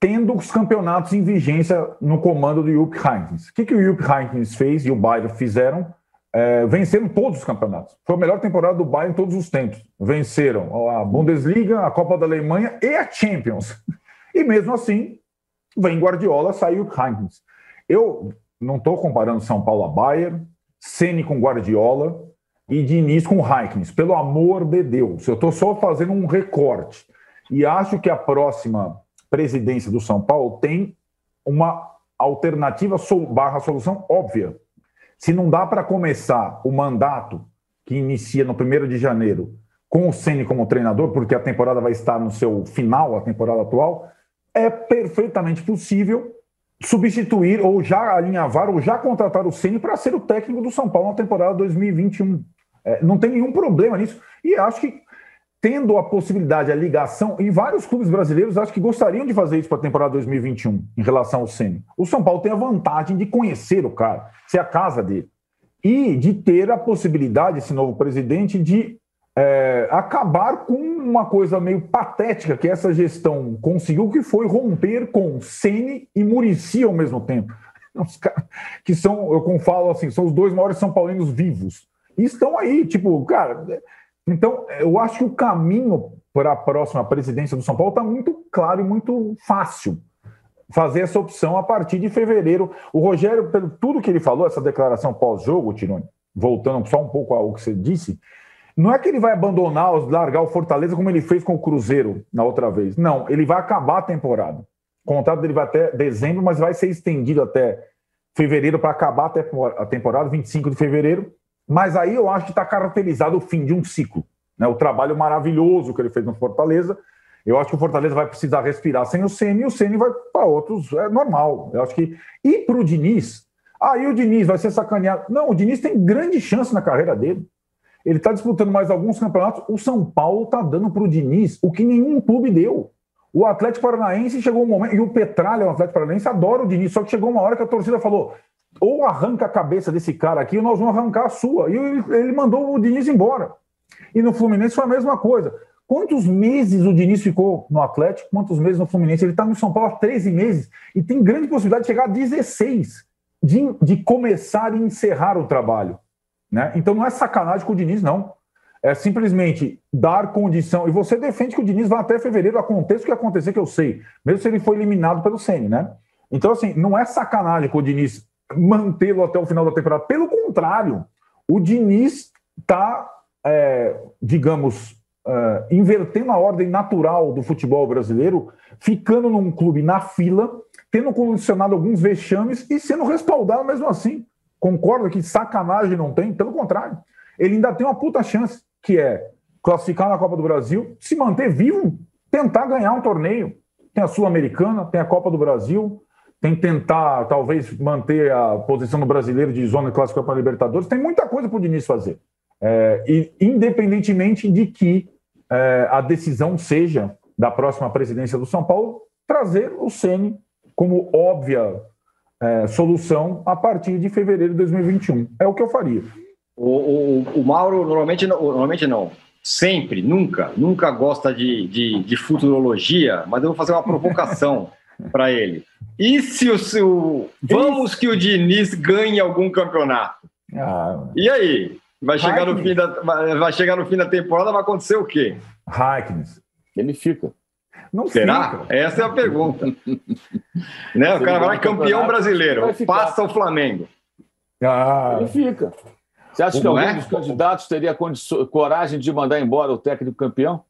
tendo os campeonatos em vigência no comando do Jupp Heynckes. O que, que o Jupp Heynckes fez e o Bayern fizeram? É, venceram todos os campeonatos. Foi a melhor temporada do Bayern em todos os tempos. Venceram a Bundesliga, a Copa da Alemanha e a Champions. E mesmo assim, vem Guardiola, saiu Heinz. Eu não estou comparando São Paulo a Bayern, Ceni com Guardiola e Diniz com Heinkens. Pelo amor de Deus, eu estou só fazendo um recorte. E acho que a próxima presidência do São Paulo tem uma alternativa barra solução óbvia se não dá para começar o mandato que inicia no 1 de janeiro com o Ceni como treinador, porque a temporada vai estar no seu final, a temporada atual, é perfeitamente possível substituir ou já alinhavar ou já contratar o Ceni para ser o técnico do São Paulo na temporada 2021. É, não tem nenhum problema nisso. E acho que tendo a possibilidade, a ligação, e vários clubes brasileiros acho que gostariam de fazer isso para a temporada 2021 em relação ao Ceni. O São Paulo tem a vantagem de conhecer o cara, ser a casa dele, e de ter a possibilidade, esse novo presidente, de é, acabar com uma coisa meio patética que essa gestão conseguiu, que foi romper com Ceni e Murici ao mesmo tempo. Os caras que são, eu falo assim, são os dois maiores São Paulinos vivos. E estão aí, tipo, cara, então, eu acho que o caminho para a próxima presidência do São Paulo está muito claro e muito fácil. Fazer essa opção a partir de fevereiro. O Rogério, pelo tudo que ele falou, essa declaração pós-jogo, Tirone, voltando só um pouco ao que você disse, não é que ele vai abandonar, largar o Fortaleza como ele fez com o Cruzeiro na outra vez. Não, ele vai acabar a temporada. O contrato dele vai até dezembro, mas vai ser estendido até fevereiro para acabar a temporada, 25 de fevereiro. Mas aí eu acho que está caracterizado o fim de um ciclo. Né? O trabalho maravilhoso que ele fez no Fortaleza. Eu acho que o Fortaleza vai precisar respirar sem o Ceni e o Ceni vai para outros. É normal. Eu acho que. E para o Diniz, aí o Diniz vai ser sacaneado. Não, o Diniz tem grande chance na carreira dele. Ele está disputando mais alguns campeonatos. O São Paulo está dando para o Diniz o que nenhum clube deu. O Atlético Paranaense chegou um momento, e o Petralha, o Atlético Paranaense, adora o Diniz, só que chegou uma hora que a torcida falou: ou arranca a cabeça desse cara aqui, ou nós vamos arrancar a sua. E ele mandou o Diniz embora. E no Fluminense foi a mesma coisa. Quantos meses o Diniz ficou no Atlético? Quantos meses no Fluminense? Ele está no São Paulo há 13 meses e tem grande possibilidade de chegar a 16 de, de começar e encerrar o trabalho. Né? Então não é sacanagem com o Diniz, não. É simplesmente dar condição. E você defende que o Diniz vá até fevereiro, aconteça o que acontecer, que eu sei, mesmo se ele foi eliminado pelo Sene, né? Então, assim, não é sacanagem com o Diniz mantê-lo até o final da temporada. Pelo contrário, o Diniz está, é, digamos, é, invertendo a ordem natural do futebol brasileiro, ficando num clube na fila, tendo condicionado alguns vexames e sendo respaldado mesmo assim. Concordo que sacanagem não tem, pelo contrário. Ele ainda tem uma puta chance, que é classificar na Copa do Brasil, se manter vivo, tentar ganhar um torneio. Tem a Sul-Americana, tem a Copa do Brasil, tem que tentar, talvez, manter a posição do brasileiro de zona clássica para a Libertadores. Tem muita coisa para o Diniz fazer. É, e, independentemente de que é, a decisão seja da próxima presidência do São Paulo, trazer o Ceni como óbvia é, solução a partir de fevereiro de 2021. É o que eu faria. O, o, o Mauro, normalmente, normalmente não, sempre, nunca, nunca gosta de, de, de futurologia, mas eu vou fazer uma provocação para ele. E se o seu. Vamos que o Diniz ganhe algum campeonato. Ah, e aí? Vai chegar, no fim da, vai chegar no fim da temporada, vai acontecer o quê? Hacknes. Ele fica. Não Será? Fica. Essa é a pergunta. né? O cara vai campeão brasileiro, passa o Flamengo. Ah. Ele fica. Você acha Como que algum é? dos candidatos teria coragem de mandar embora o técnico campeão?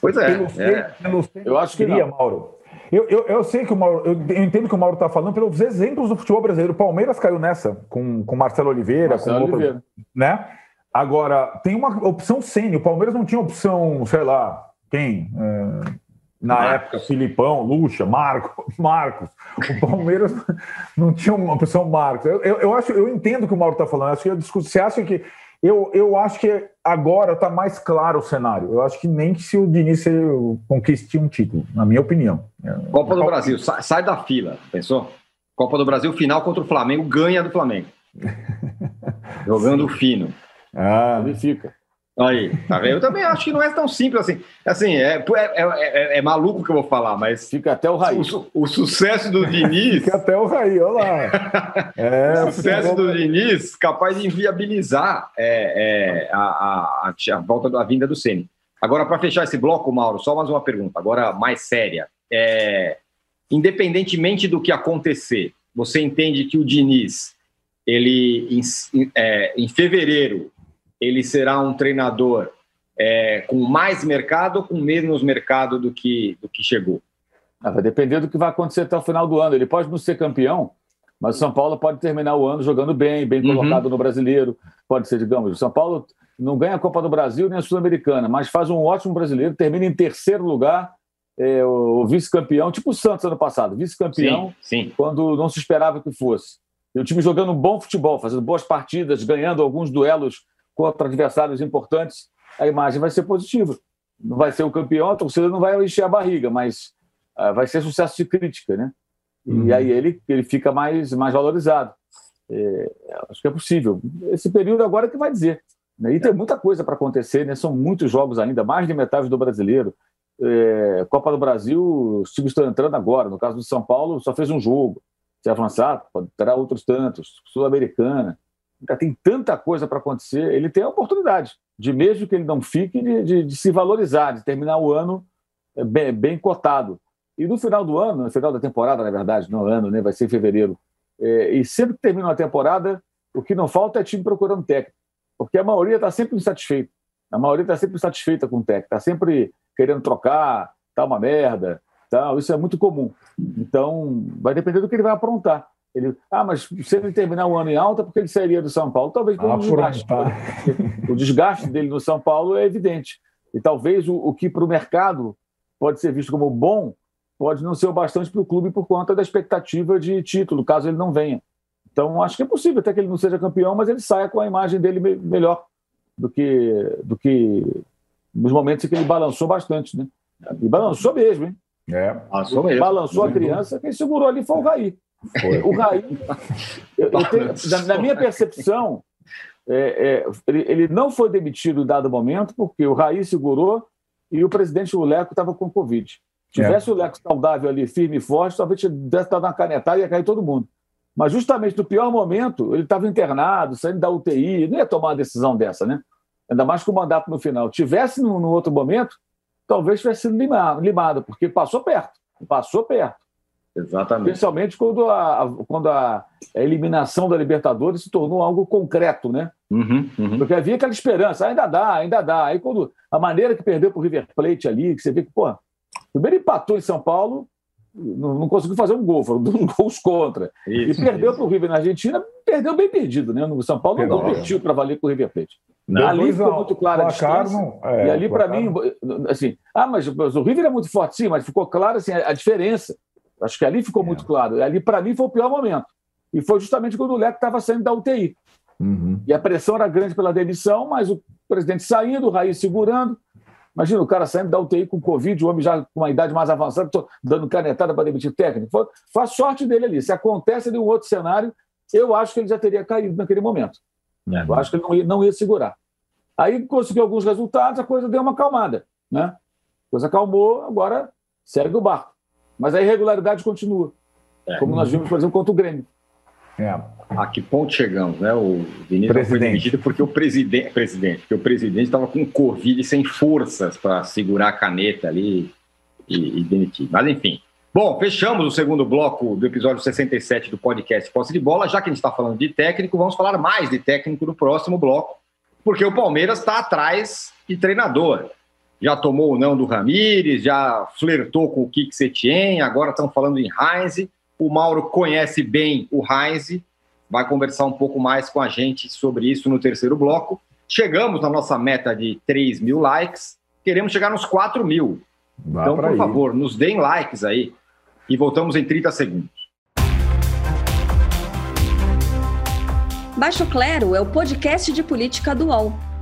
Pois é. Pelo é. Pelo eu acho que queria, Mauro. Eu, eu, eu, sei que o Mauro, eu, eu entendo que o Mauro está falando pelos exemplos do futebol brasileiro. O Palmeiras caiu nessa com, com Marcelo Oliveira, Marcelo com outro, Oliveira. né? Agora, tem uma opção sênior. O Palmeiras não tinha opção, sei lá, quem? É, na Marcos. época, Filipão, Lucha, Marco, Marcos. O Palmeiras não tinha uma opção Marcos. Eu, eu, eu, acho, eu entendo o que o Mauro está falando. Acho que eu discuto, você acha que Eu, eu acho que agora está mais claro o cenário. Eu acho que nem se o Diniz conquiste um título, na minha opinião. Copa do Brasil, sai, sai da fila, pensou? Copa do Brasil, final contra o Flamengo, ganha do Flamengo. Jogando fino. Ah, fica. Aí, tá vendo? Eu também acho que não é tão simples assim. Assim, é, é, é, é maluco que eu vou falar, mas. Fica até o Raí. O, o sucesso do Diniz. Fica até o Raí, olha lá. É, o sucesso do Diniz capaz de inviabilizar é, a, a, a, volta da vinda do Ceni. Agora, para fechar esse bloco, Mauro, só mais uma pergunta, agora mais séria. independentemente do que acontecer, você entende que o Diniz, ele em, em fevereiro, ele será um treinador é, com mais mercado ou com menos mercado do que, do que chegou? Ah, vai depender do que vai acontecer até o final do ano. Ele pode não ser campeão, mas o São Paulo pode terminar o ano jogando bem, bem uhum. colocado no brasileiro. Pode ser, digamos, o São Paulo não ganha a Copa do Brasil nem a Sul-Americana, mas faz um ótimo brasileiro, termina em terceiro lugar, é, o vice-campeão, tipo o Santos ano passado, vice-campeão, quando não se esperava que fosse. E o time jogando um bom futebol, fazendo boas partidas, ganhando alguns duelos contra adversários importantes, a imagem vai ser positiva. Não vai ser o campeão, a torcida não vai encher a barriga, mas uh, vai ser sucesso de crítica, né? Uhum. E aí ele, ele fica mais, mais valorizado. É, acho que é possível. Esse período agora é que vai dizer. Né? E tem muita coisa para acontecer, né? São muitos jogos ainda, mais de metade do brasileiro. É, Copa do Brasil, os times estão entrando agora. No caso do São Paulo, só fez um jogo. Se avançar, terá outros tantos. Sul-Americana tem tanta coisa para acontecer, ele tem a oportunidade de, mesmo que ele não fique, de, de, de se valorizar, de terminar o ano é, bem, bem, cotado. E no final do ano, no final da temporada, na verdade, não ano, né, vai ser em fevereiro, é, e sempre que termina uma temporada, o que não falta é time procurando técnico, porque a maioria está sempre insatisfeita. A maioria está sempre insatisfeita com o técnico, está sempre querendo trocar, tá uma merda, tal. Isso é muito comum. Então, vai depender do que ele vai aprontar. Ele, ah, mas se ele terminar o ano em alta, porque ele sairia do São Paulo? Talvez por um desgaste. O desgaste dele no São Paulo é evidente. E talvez o, o que para o mercado pode ser visto como bom, pode não ser o bastante para o clube por conta da expectativa de título, caso ele não venha. Então, acho que é possível até que ele não seja campeão, mas ele saia com a imagem dele me melhor do que, do que nos momentos em que ele balançou bastante. Né? E balançou mesmo, hein? É, balançou mesmo. Balançou a criança, quem segurou ali foi o Raí. Foi. O Raí, eu, eu tenho, na, na, minha percepção, é, é, ele, ele, não foi demitido em dado momento, porque o Raí segurou e o presidente o Leco estava com Covid. Tivesse é. o Leco saudável ali, firme e forte, talvez tivesse dado uma canetada e ia cair todo mundo. Mas justamente no pior momento, ele estava internado, saindo da UTI, não ia tomar uma decisão dessa, né? Ainda mais com o mandato no final. Tivesse no, no outro momento, talvez tivesse sido limado, limado, porque passou perto. Passou perto. Exatamente. Especialmente quando a, quando a eliminação da Libertadores se tornou algo concreto, né? Uhum, uhum. Porque havia aquela esperança, ainda dá, ainda dá. Aí quando a maneira que perdeu para o River Plate ali, que você vê que, pô, primeiro empatou em São Paulo, não, não conseguiu fazer um gol, foram gols contra. Isso, e perdeu para o River na Argentina, perdeu bem perdido, né? No São Paulo não competiu para valer com o River Plate. Não, ali ficou muito claro a distância. Não, é, e ali, para mim, assim, ah, mas, mas, o River é muito forte, sim, mas ficou claro assim, a, a diferença. Acho que ali ficou é. muito claro. Ali, para mim, foi o pior momento. E foi justamente quando o Leco estava saindo da UTI. Uhum. E a pressão era grande pela demissão, mas o presidente saindo, o Raiz segurando. Imagina o cara saindo da UTI com Covid, o homem já com uma idade mais avançada, dando canetada para demitir técnico. Foi, foi, a sorte dele ali. Se acontece de um outro cenário, eu acho que ele já teria caído naquele momento. É. Eu acho que ele não ia, não ia segurar. Aí conseguiu alguns resultados, a coisa deu uma acalmada. Né? A coisa acalmou, agora segue o barco. Mas a irregularidade continua. É. Como nós vimos, por exemplo, contra o Grêmio. É. A que ponto chegamos, né? O Vinícius foi demitido porque o presidente, presidente, porque o presidente estava com Covid sem forças para segurar a caneta ali e, e, demitir. Mas enfim. Bom, fechamos o segundo bloco do episódio 67 do podcast Posse de Bola. Já que a gente está falando de técnico, vamos falar mais de técnico no próximo bloco, porque o Palmeiras está atrás de treinador já tomou o não do Ramires, já flertou com o Kik Setien, agora estão falando em Heinz. O Mauro conhece bem o Heinz, vai conversar um pouco mais com a gente sobre isso no terceiro bloco. Chegamos na nossa meta de 3 mil likes, queremos chegar nos 4 mil. Então, por ir. favor, nos deem likes aí e voltamos em 30 segundos. Baixo Clero é o podcast de política do UOL.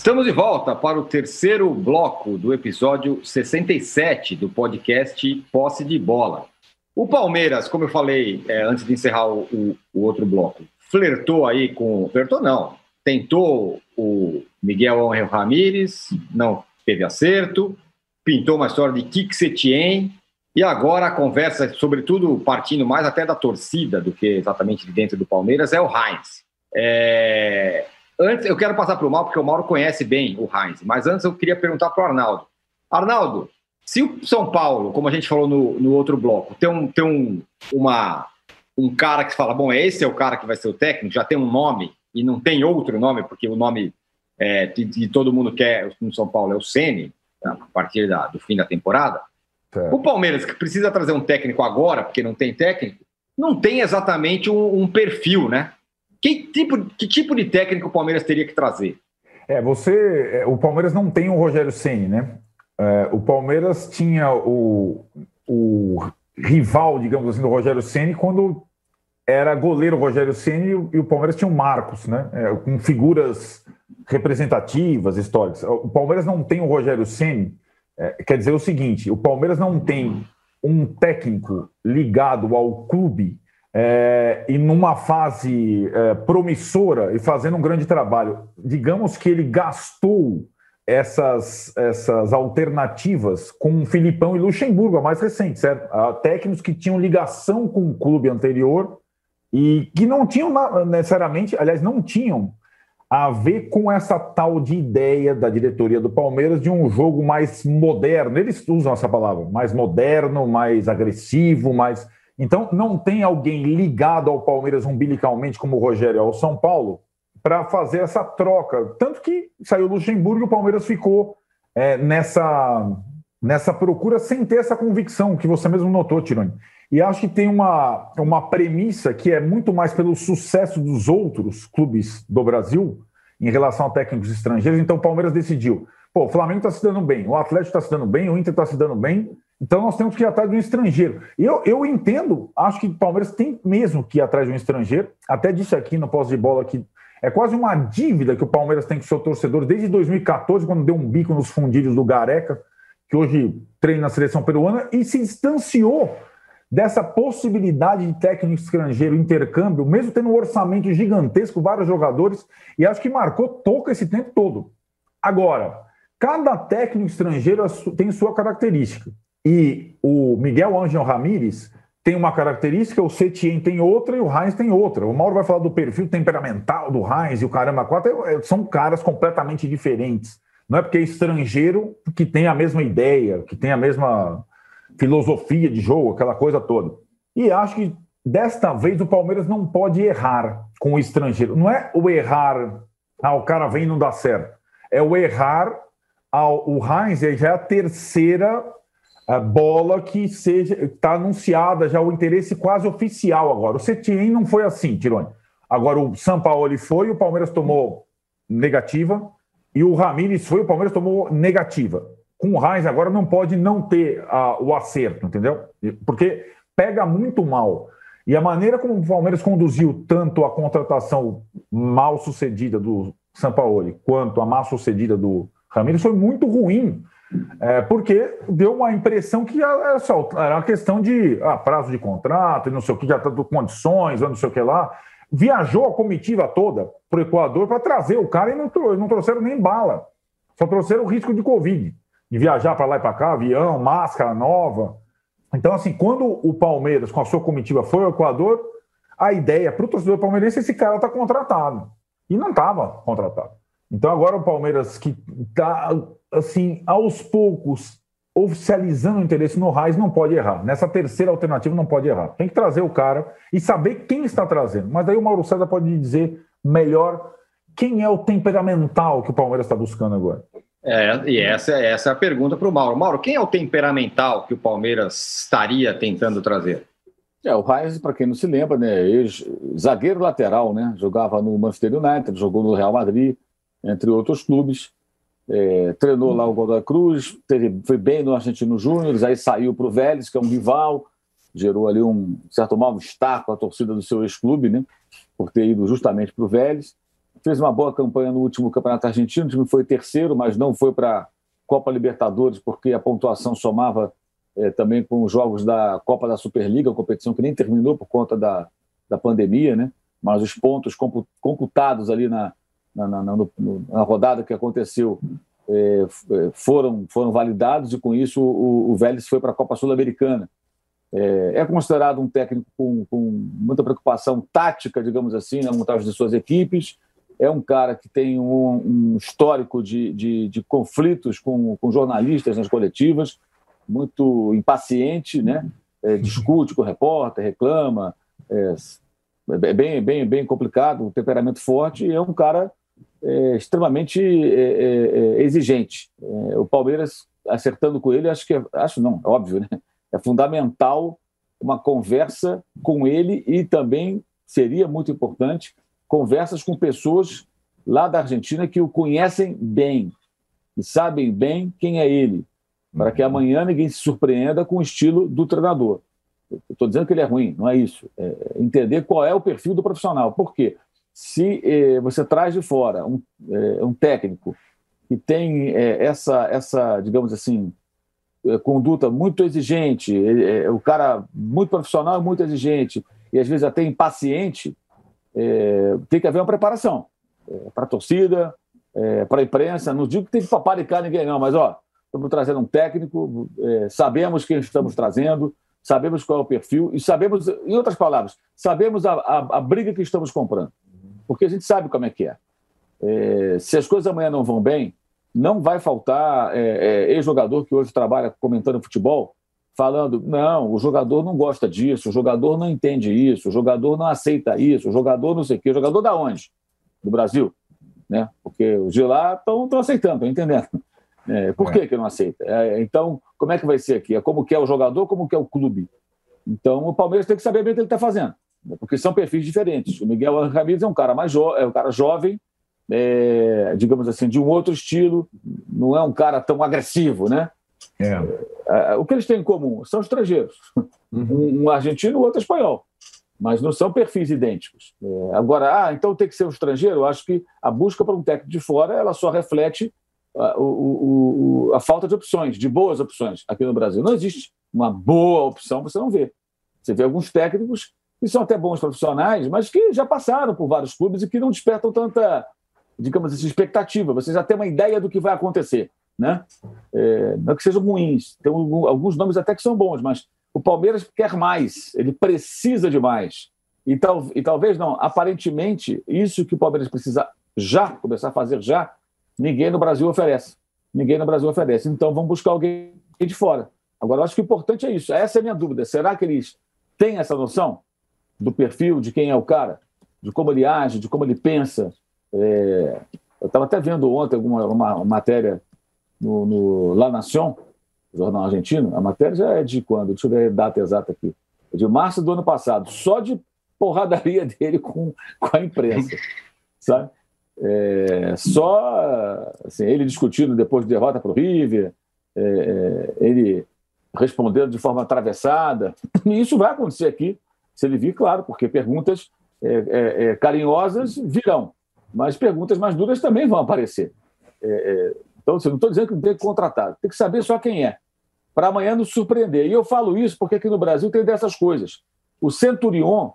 Estamos de volta para o terceiro bloco do episódio 67 do podcast Posse de Bola. O Palmeiras, como eu falei é, antes de encerrar o, o, outro bloco, flertou aí com. Flertou não. Tentou o Miguel Angel Ramírez, não teve acerto. Pintou uma história de Kik Setien. E agora a conversa, sobretudo partindo mais até da torcida do que exatamente de dentro do Palmeiras, é o Heinz. É, Antes, eu quero passar para o Mauro, porque o Mauro conhece bem o Heinz, mas antes eu queria perguntar para o Arnaldo. Arnaldo, se o São Paulo, como a gente falou no, no outro bloco, tem, um, tem um, uma, um cara que fala, bom, esse é o cara que vai ser o técnico, já tem um nome e não tem outro nome, porque o nome é, de, de todo mundo quer no São Paulo é o Ceni a partir da, do fim da temporada. É. O Palmeiras, que precisa trazer um técnico agora, porque não tem técnico, não tem exatamente um, um perfil, né? Que tipo, que tipo de técnico o Palmeiras teria que trazer? É, você. É, o Palmeiras não tem o Rogério Ceni, né? É, o Palmeiras tinha o, o rival, digamos assim, do Rogério Ceni quando era goleiro Rogério Ceni e o Palmeiras tinha o Marcos, né? É, com figuras representativas, históricas. O Palmeiras não tem o Rogério Ceni. É, quer dizer o seguinte: o Palmeiras não tem um técnico ligado ao clube é, e numa fase é, promissora e fazendo um grande trabalho. Digamos que ele gastou essas, essas alternativas com Filipão e Luxemburgo, a mais recente, certo? técnicos que tinham ligação com o clube anterior e que não tinham necessariamente, aliás, não tinham a ver com essa tal de ideia da diretoria do Palmeiras de um jogo mais moderno. Eles usam essa palavra, mais moderno, mais agressivo, mais então, não tem alguém ligado ao Palmeiras umbilicalmente, como o Rogério ao São Paulo, para fazer essa troca. Tanto que saiu o Luxemburgo e o Palmeiras ficou é, nessa, nessa procura sem ter essa convicção que você mesmo notou, Tironi. E acho que tem uma, uma premissa que é muito mais pelo sucesso dos outros clubes do Brasil em relação a técnicos estrangeiros. Então o Palmeiras decidiu: pô, o Flamengo está se dando bem, o Atlético está se dando bem, o Inter está se dando bem, então nós temos que ir atrás de um estrangeiro. Eu, eu entendo, acho que o Palmeiras tem mesmo que ir atrás de um estrangeiro. Até disse aqui no pós de bola que é quase uma dívida que o Palmeiras tem com o seu torcedor desde 2014, quando deu um bico nos fundilhos do Gareca, que hoje treina na seleção peruana, e se distanciou dessa possibilidade de técnico estrangeiro, intercâmbio, mesmo tendo um orçamento gigantesco, vários jogadores, e acho que marcou toca esse tempo todo. Agora, cada técnico estrangeiro tem sua característica. E o Miguel Ângelo Ramírez tem uma característica, o Setien tem outra e o Heinz tem outra. O Mauro vai falar do perfil temperamental do Heinz e o caramba quatro, é, são caras completamente diferentes. Não é porque é estrangeiro que tem a mesma ideia, que tem a mesma filosofia de jogo, aquela coisa toda. E acho que desta vez o Palmeiras não pode errar com o estrangeiro. Não é o errar, ah, o cara vem e não dá certo. É o errar, ao, o Heinz já é a terceira bola que seja está anunciada já o interesse quase oficial agora. O Setien não foi assim, Tirone. Agora o São Paulo foi, o Palmeiras tomou negativa e o Ramires foi, o Palmeiras tomou negativa. Com o Reis agora não pode não ter uh, o acerto, entendeu? Porque pega muito mal. E a maneira como o Palmeiras conduziu tanto a contratação mal sucedida do São Paulo quanto a mal sucedida do Ramires foi muito ruim é, porque deu uma impressão que era, só, era uma questão de ah, prazo de contrato e não sei o que, já está condições, não sei o que lá. Viajou a comitiva toda para o Equador para trazer o cara e não, não trouxeram nem bala. Só trouxeram o risco de Covid, de viajar para lá e para cá, avião, máscara nova. Então, assim, quando o Palmeiras, com a sua comitiva, foi ao Equador, a ideia para o torcedor palmeirense esse cara está contratado. E não estava contratado. Então, agora o Palmeiras, que está assim, aos poucos, oficializando o interesse no Raiz, não pode errar. Nessa terceira alternativa, não pode errar. Tem que trazer o cara e saber quem está trazendo. Mas aí o Mauro César pode dizer melhor quem é o temperamental que o Palmeiras está buscando agora. É, e essa, essa é a pergunta para o Mauro. Mauro, quem é o temperamental que o Palmeiras estaria tentando trazer? É, o Reis, para quem não se lembra, né, zagueiro lateral, né, jogava no Manchester United, jogou no Real Madrid, entre outros clubes, é, treinou lá o Godoy Cruz, teve, foi bem no Argentino Júnior, aí saiu para o Vélez, que é um rival, gerou ali um certo mal-estar com a torcida do seu ex-clube, né, por ter ido justamente para o Vélez. Fez uma boa campanha no último Campeonato Argentino, o time foi terceiro, mas não foi para Copa Libertadores, porque a pontuação somava é, também com os jogos da Copa da Superliga, competição que nem terminou por conta da, da pandemia, né? mas os pontos computados ali na, na, na, na, na rodada que aconteceu é, é, foram, foram validados e com isso o, o Vélez foi para a Copa Sul-Americana. É, é, considerado um técnico com, com, muita preocupação tática, digamos assim, na montagem de suas equipes. É um cara que tem um, um histórico de, de, de conflitos com, com jornalistas nas coletivas, muito impaciente, né? É, discute com o repórter, reclama, é, é bem, bem, bem complicado, um temperamento forte e é um cara é, extremamente é, é, exigente. o Palmeiras acertando com ele, acho que acho não, é óbvio, né? É fundamental uma conversa com ele e também seria muito importante conversas com pessoas lá da Argentina que o conhecem bem e sabem bem quem é ele, para que amanhã ninguém se surpreenda com o estilo do treinador. Estou dizendo que ele é ruim, não é isso. É entender qual é o perfil do profissional. Por quê? Se eh, você traz de fora um, eh, um técnico que tem eh, essa, essa, digamos assim, eh, conduta muito exigente, eh, o cara muito profissional muito exigente, e às vezes até impaciente, eh, tem que haver uma preparação para a torcida, para a imprensa. Não digo que tem que paparicar ninguém, não, mas ó, estamos trazendo um técnico, sabemos quem estamos trazendo, sabemos qual é o perfil e sabemos, em outras palavras, sabemos a, a, a briga que estamos comprando. Porque a gente sabe como é que é. é se as coisas amanhã não vão bem, não vai faltar é, é, ex-jogador que hoje trabalha comentando futebol falando: não, o jogador não gosta disso, o jogador não entende isso, o jogador não aceita isso, o jogador não sei o quê. O jogador da onde? Do Brasil. Né? Porque os de lá estão aceitando, estão entendendo. É, por é. que, que não aceita? É, então, como é que vai ser aqui? É como que é o jogador, como que é o clube? Então, o Palmeiras tem que saber bem o que ele está fazendo? Porque são perfis diferentes. O Miguel Ramírez é um cara mais é um cara jovem, é, digamos assim, de um outro estilo, não é um cara tão agressivo, né? É. é o que eles têm em comum são estrangeiros, uhum. um, argentino e outro espanhol, mas não são perfis idênticos. É, agora, ah, então tem que ser um estrangeiro. Eu acho que a busca para um técnico de fora ela só reflete a, o, o, a falta de opções, de boas opções aqui no Brasil. Não existe uma boa opção, você não vê. Você vê alguns técnicos que são até bons profissionais, mas que já passaram por vários clubes e que não despertam tanta, digamos assim, expectativa. Você já tem uma ideia do que vai acontecer. Né? É, não é que sejam ruins, tem alguns nomes até que são bons, mas o Palmeiras quer mais, ele precisa de mais. E, tal, e talvez não, aparentemente, isso que o Palmeiras precisa já, começar a fazer já, Ninguém no Brasil oferece. Ninguém no Brasil oferece. Então vamos buscar alguém de fora. Agora, eu acho que o importante é isso. Essa é a minha dúvida. Será que eles têm essa noção do perfil, de quem é o cara, de como ele age, de como ele pensa? É... Eu estava até vendo ontem alguma uma matéria no, no La Nación, jornal argentino. A matéria já é de quando? Deixa eu ver a data exata aqui. É de março do ano passado. Só de porradaria dele com, com a imprensa. sabe? É, só assim, ele discutindo depois de derrota para o River, é, é, ele respondendo de forma atravessada. E isso vai acontecer aqui, se ele vir, claro, porque perguntas é, é, é, carinhosas virão, mas perguntas mais duras também vão aparecer. então, assim, não estou dizendo que não tem que contratar, tem que saber só quem é, para amanhã nos surpreender. E eu falo isso porque aqui no Brasil tem dessas coisas. O Centurion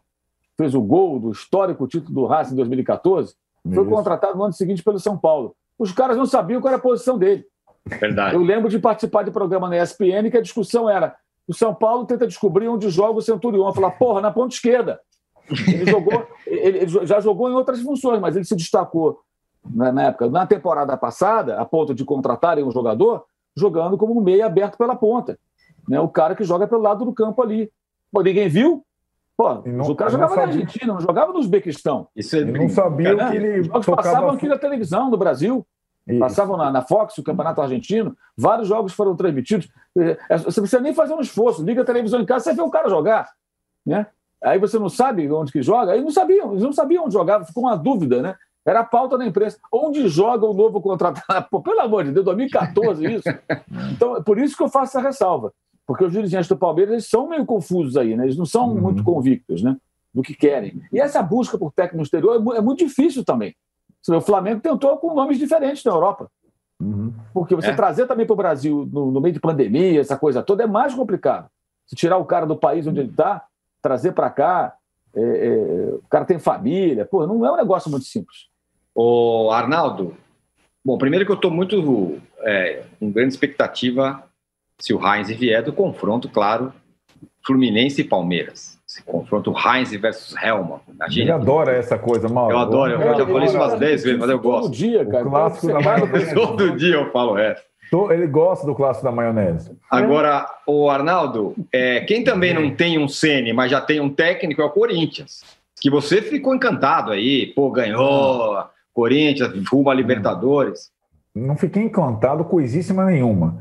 fez o gol do histórico título do Racing em 2014 foi Isso. contratado no ano seguinte pelo São Paulo. Os caras não sabiam qual era a posição dele. Verdade. Eu lembro de participar de programa na ESPN que a discussão era: o São Paulo tenta descobrir onde joga o Centurion. Falar, porra, na ponta esquerda. Ele jogou, ele, ele, já jogou em outras funções, mas ele se destacou na, na, época, na temporada passada, a ponto de contratarem um jogador, jogando como meia aberto pela ponta. Né? O cara que joga pelo lado do campo ali. Pô, ninguém viu? Pô, não, o cara jogava na Argentina, não jogava no Uzbequistão. Isso ele não sabia o que ele Os jogos passavam aqui na televisão do Brasil. Isso. Passavam na, na, Fox, o Campeonato Argentino, vários jogos foram transmitidos. É, é, você precisa nem fazer um esforço, liga a televisão em casa, você vê o cara jogar. Né? Aí você não sabe onde que joga, eles não sabiam, eles não sabiam onde jogava, ficou uma dúvida, né? Era a pauta da imprensa. Onde joga o novo contratado? Pô, pelo amor de Deus, 2014 isso. Então, por isso que eu faço essa ressalva. Porque os dirigentes do Palmeiras eles são meio confusos aí, né? Eles não são uhum. muito convictos, né? Do que querem. E essa busca por técnico exterior é, é muito difícil também. O Flamengo tentou com nomes diferentes na Europa. Uhum. Porque você é. trazer também para o Brasil, no, no, meio de pandemia, essa coisa toda, é mais complicado. Se tirar o cara do país onde ele está, trazer para cá, é, é, o cara tem família, pô, não é um negócio muito simples. O Arnaldo, bom, primeiro que eu estou muito é, com grande expectativa se o Heinz vier do confronto, claro, Fluminense e Palmeiras. Esse confronto Heinz versus Helma. Imagina. Ele adora essa coisa, Mauro. Eu adoro, eu, eu já falei isso umas 10 vezes, mas eu gosto. Todo dia, cara. O clássico da maionese. Todo dia eu falo essa. Ele gosta do clássico da maionese. Agora, o Arnaldo, é, quem também não tem um Sene, mas já tem um técnico é o Corinthians. Que você ficou encantado aí, pô, ganhou, Corinthians, rumo a Libertadores. Não fiquei encantado coisíssima nenhuma.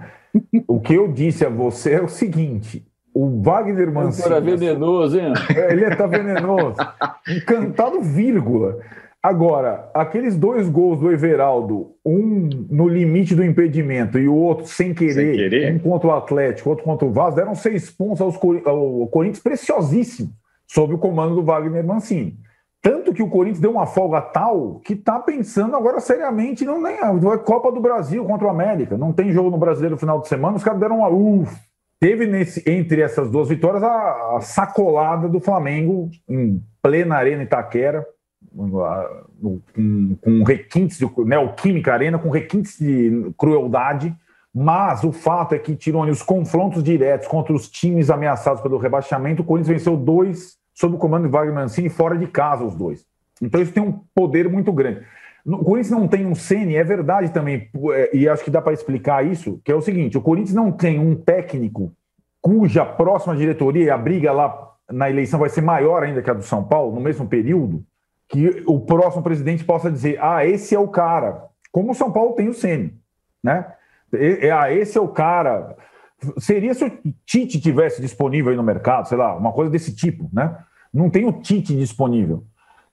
O que eu disse a você é o seguinte: o Wagner Mancini. Ele venenoso, hein? É, ele está venenoso. Encantado, vírgula. Agora, aqueles dois gols do Everaldo, um no limite do impedimento e o outro sem querer, sem querer. um contra o Atlético, outro contra o Vasco, deram seis pontos aos, ao Corinthians preciosíssimo, sob o comando do Wagner Mancini. Tanto que o Corinthians deu uma folga tal que está pensando agora seriamente, não nem a Copa do Brasil contra o América. Não tem jogo no brasileiro no final de semana, os caras deram uma uf. Teve nesse, entre essas duas vitórias a, a sacolada do Flamengo em plena Arena Itaquera, com, com requintes de Neoquímica né, Arena, com requintes de crueldade. Mas o fato é que, Tirone, os confrontos diretos contra os times ameaçados pelo rebaixamento, o Corinthians venceu dois sob o comando de Wagner Mancini, fora de casa os dois. Então isso tem um poder muito grande. O Corinthians não tem um Ceni, é verdade também, é, e acho que dá para explicar isso, que é o seguinte: o Corinthians não tem um técnico cuja próxima diretoria, a briga lá na eleição vai ser maior ainda que a do São Paulo, no mesmo período, que o próximo presidente possa dizer: ah, esse é o cara, como o São Paulo tem o Ceni, né? Ah, esse é o cara seria se o Tite tivesse disponível aí no mercado, sei lá, uma coisa desse tipo, né? Não tem o Tite disponível.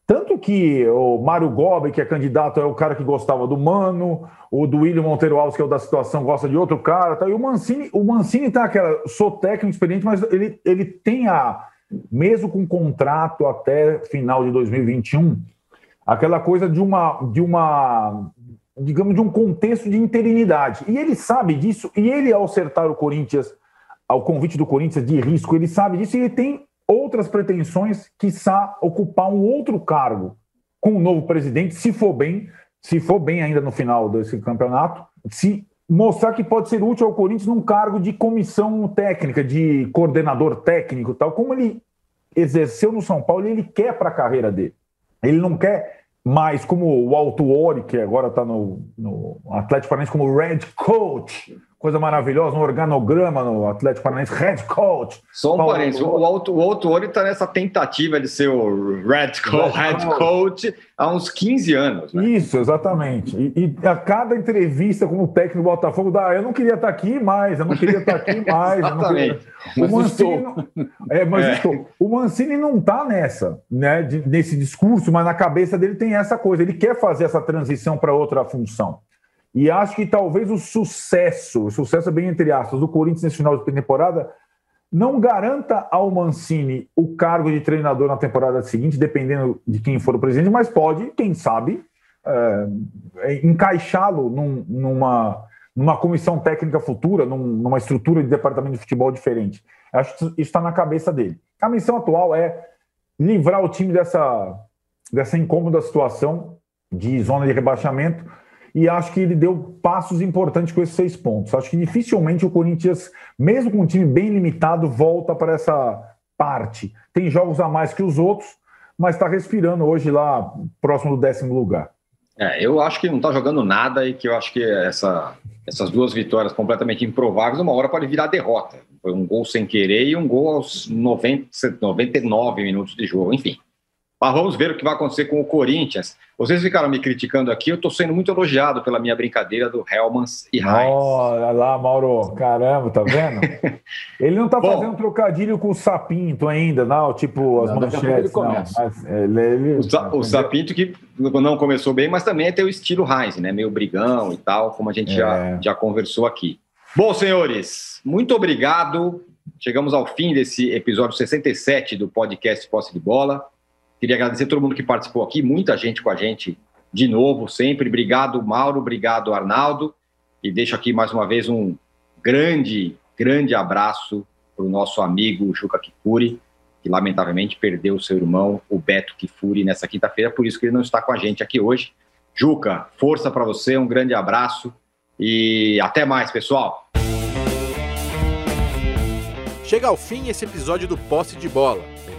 Tanto que o Mário Gobi, que é candidato, é o cara que gostava do Mano, o do William Monteiro Alves, que é o da situação, gosta de outro cara, tá? e o Mancini, o Mancini tá aquela, sou técnico experiente, mas ele, ele tem a, mesmo com contrato até final de 2021, aquela coisa de uma, de uma digamos, de um contexto de interinidade. E ele sabe disso, e ele, ao acertar o Corinthians, ao convite do Corinthians de risco, ele sabe disso e ele tem outras pretensões, quiçá ocupar um outro cargo com o novo presidente, se for bem, se for bem ainda no final desse campeonato, se mostrar que pode ser útil ao Corinthians num cargo de comissão técnica, de coordenador técnico, tal como ele exerceu no São Paulo, ele quer para a carreira dele. Ele não quer mas como o Alto Ori, que agora está no, no Atlético Paranaense como Red Coach, coisa maravilhosa, um organograma no Atlético Paranaense, Red Coach. Só um Paulo... parênteses, o Alto, o Alto está nessa tentativa de ser o Red, Co Red Coach há uns 15 anos. Né? Isso, exatamente. E, e, a cada entrevista como técnico do Botafogo, dá, eu não queria estar tá aqui mais, eu não queria estar tá aqui mais. exatamente. Queria... O Mancini, não... é, mas é. Estou... o Mancini não está nessa, né, de, nesse discurso, mas na cabeça dele tem essa coisa, ele quer fazer essa transição para outra função. E acho que talvez o sucesso, o sucesso bem entre aspas, do Corinthians nesse final de temporada não garanta ao Mancini o cargo de treinador na temporada seguinte, dependendo de quem for o presidente, mas pode, quem sabe, é, é, encaixá-lo num, numa, numa comissão técnica futura, num, numa estrutura de departamento de futebol diferente. Acho que isso está na cabeça dele. A missão atual é livrar o time dessa, dessa incômoda situação de zona de rebaixamento e acho que ele deu passos importantes com esses seis pontos. Acho que dificilmente o Corinthians, mesmo com um time bem limitado, volta para essa parte. Tem jogos a mais que os outros, mas está respirando hoje lá próximo do décimo lugar. É, eu acho que não está jogando nada e que eu acho que essa, essas duas vitórias completamente improváveis, uma hora pode virar derrota. Foi um gol sem querer e um gol aos 90, 99 minutos de jogo, enfim. Mas vamos ver o que vai acontecer com o Corinthians. Vocês ficaram me criticando aqui, eu estou sendo muito elogiado pela minha brincadeira do Helmans e Heinz. Olha lá, Mauro, caramba, tá vendo? ele não tá Bom, fazendo trocadilho com o Sapinto ainda, não, tipo as não, manchetes. Ele começa. Não, ele, ele, o, o Sapinto que não começou bem, mas também tem o estilo Heinz, né? Meio brigão e tal, como a gente é. já, já conversou aqui. Bom, senhores, muito obrigado. Chegamos ao fim desse episódio 67 do podcast Posse de Bola. Queria agradecer todo mundo que participou aqui, muita gente com a gente de novo, sempre. Obrigado, Mauro, obrigado, Arnaldo. E deixo aqui mais uma vez um grande, grande abraço para o nosso amigo Juca Kifuri, que lamentavelmente perdeu seu irmão, o Beto Kifuri, nessa quinta-feira, por isso que ele não está com a gente aqui hoje. Juca, força para você, um grande abraço e até mais, pessoal. Chega ao fim esse episódio do Posse de Bola.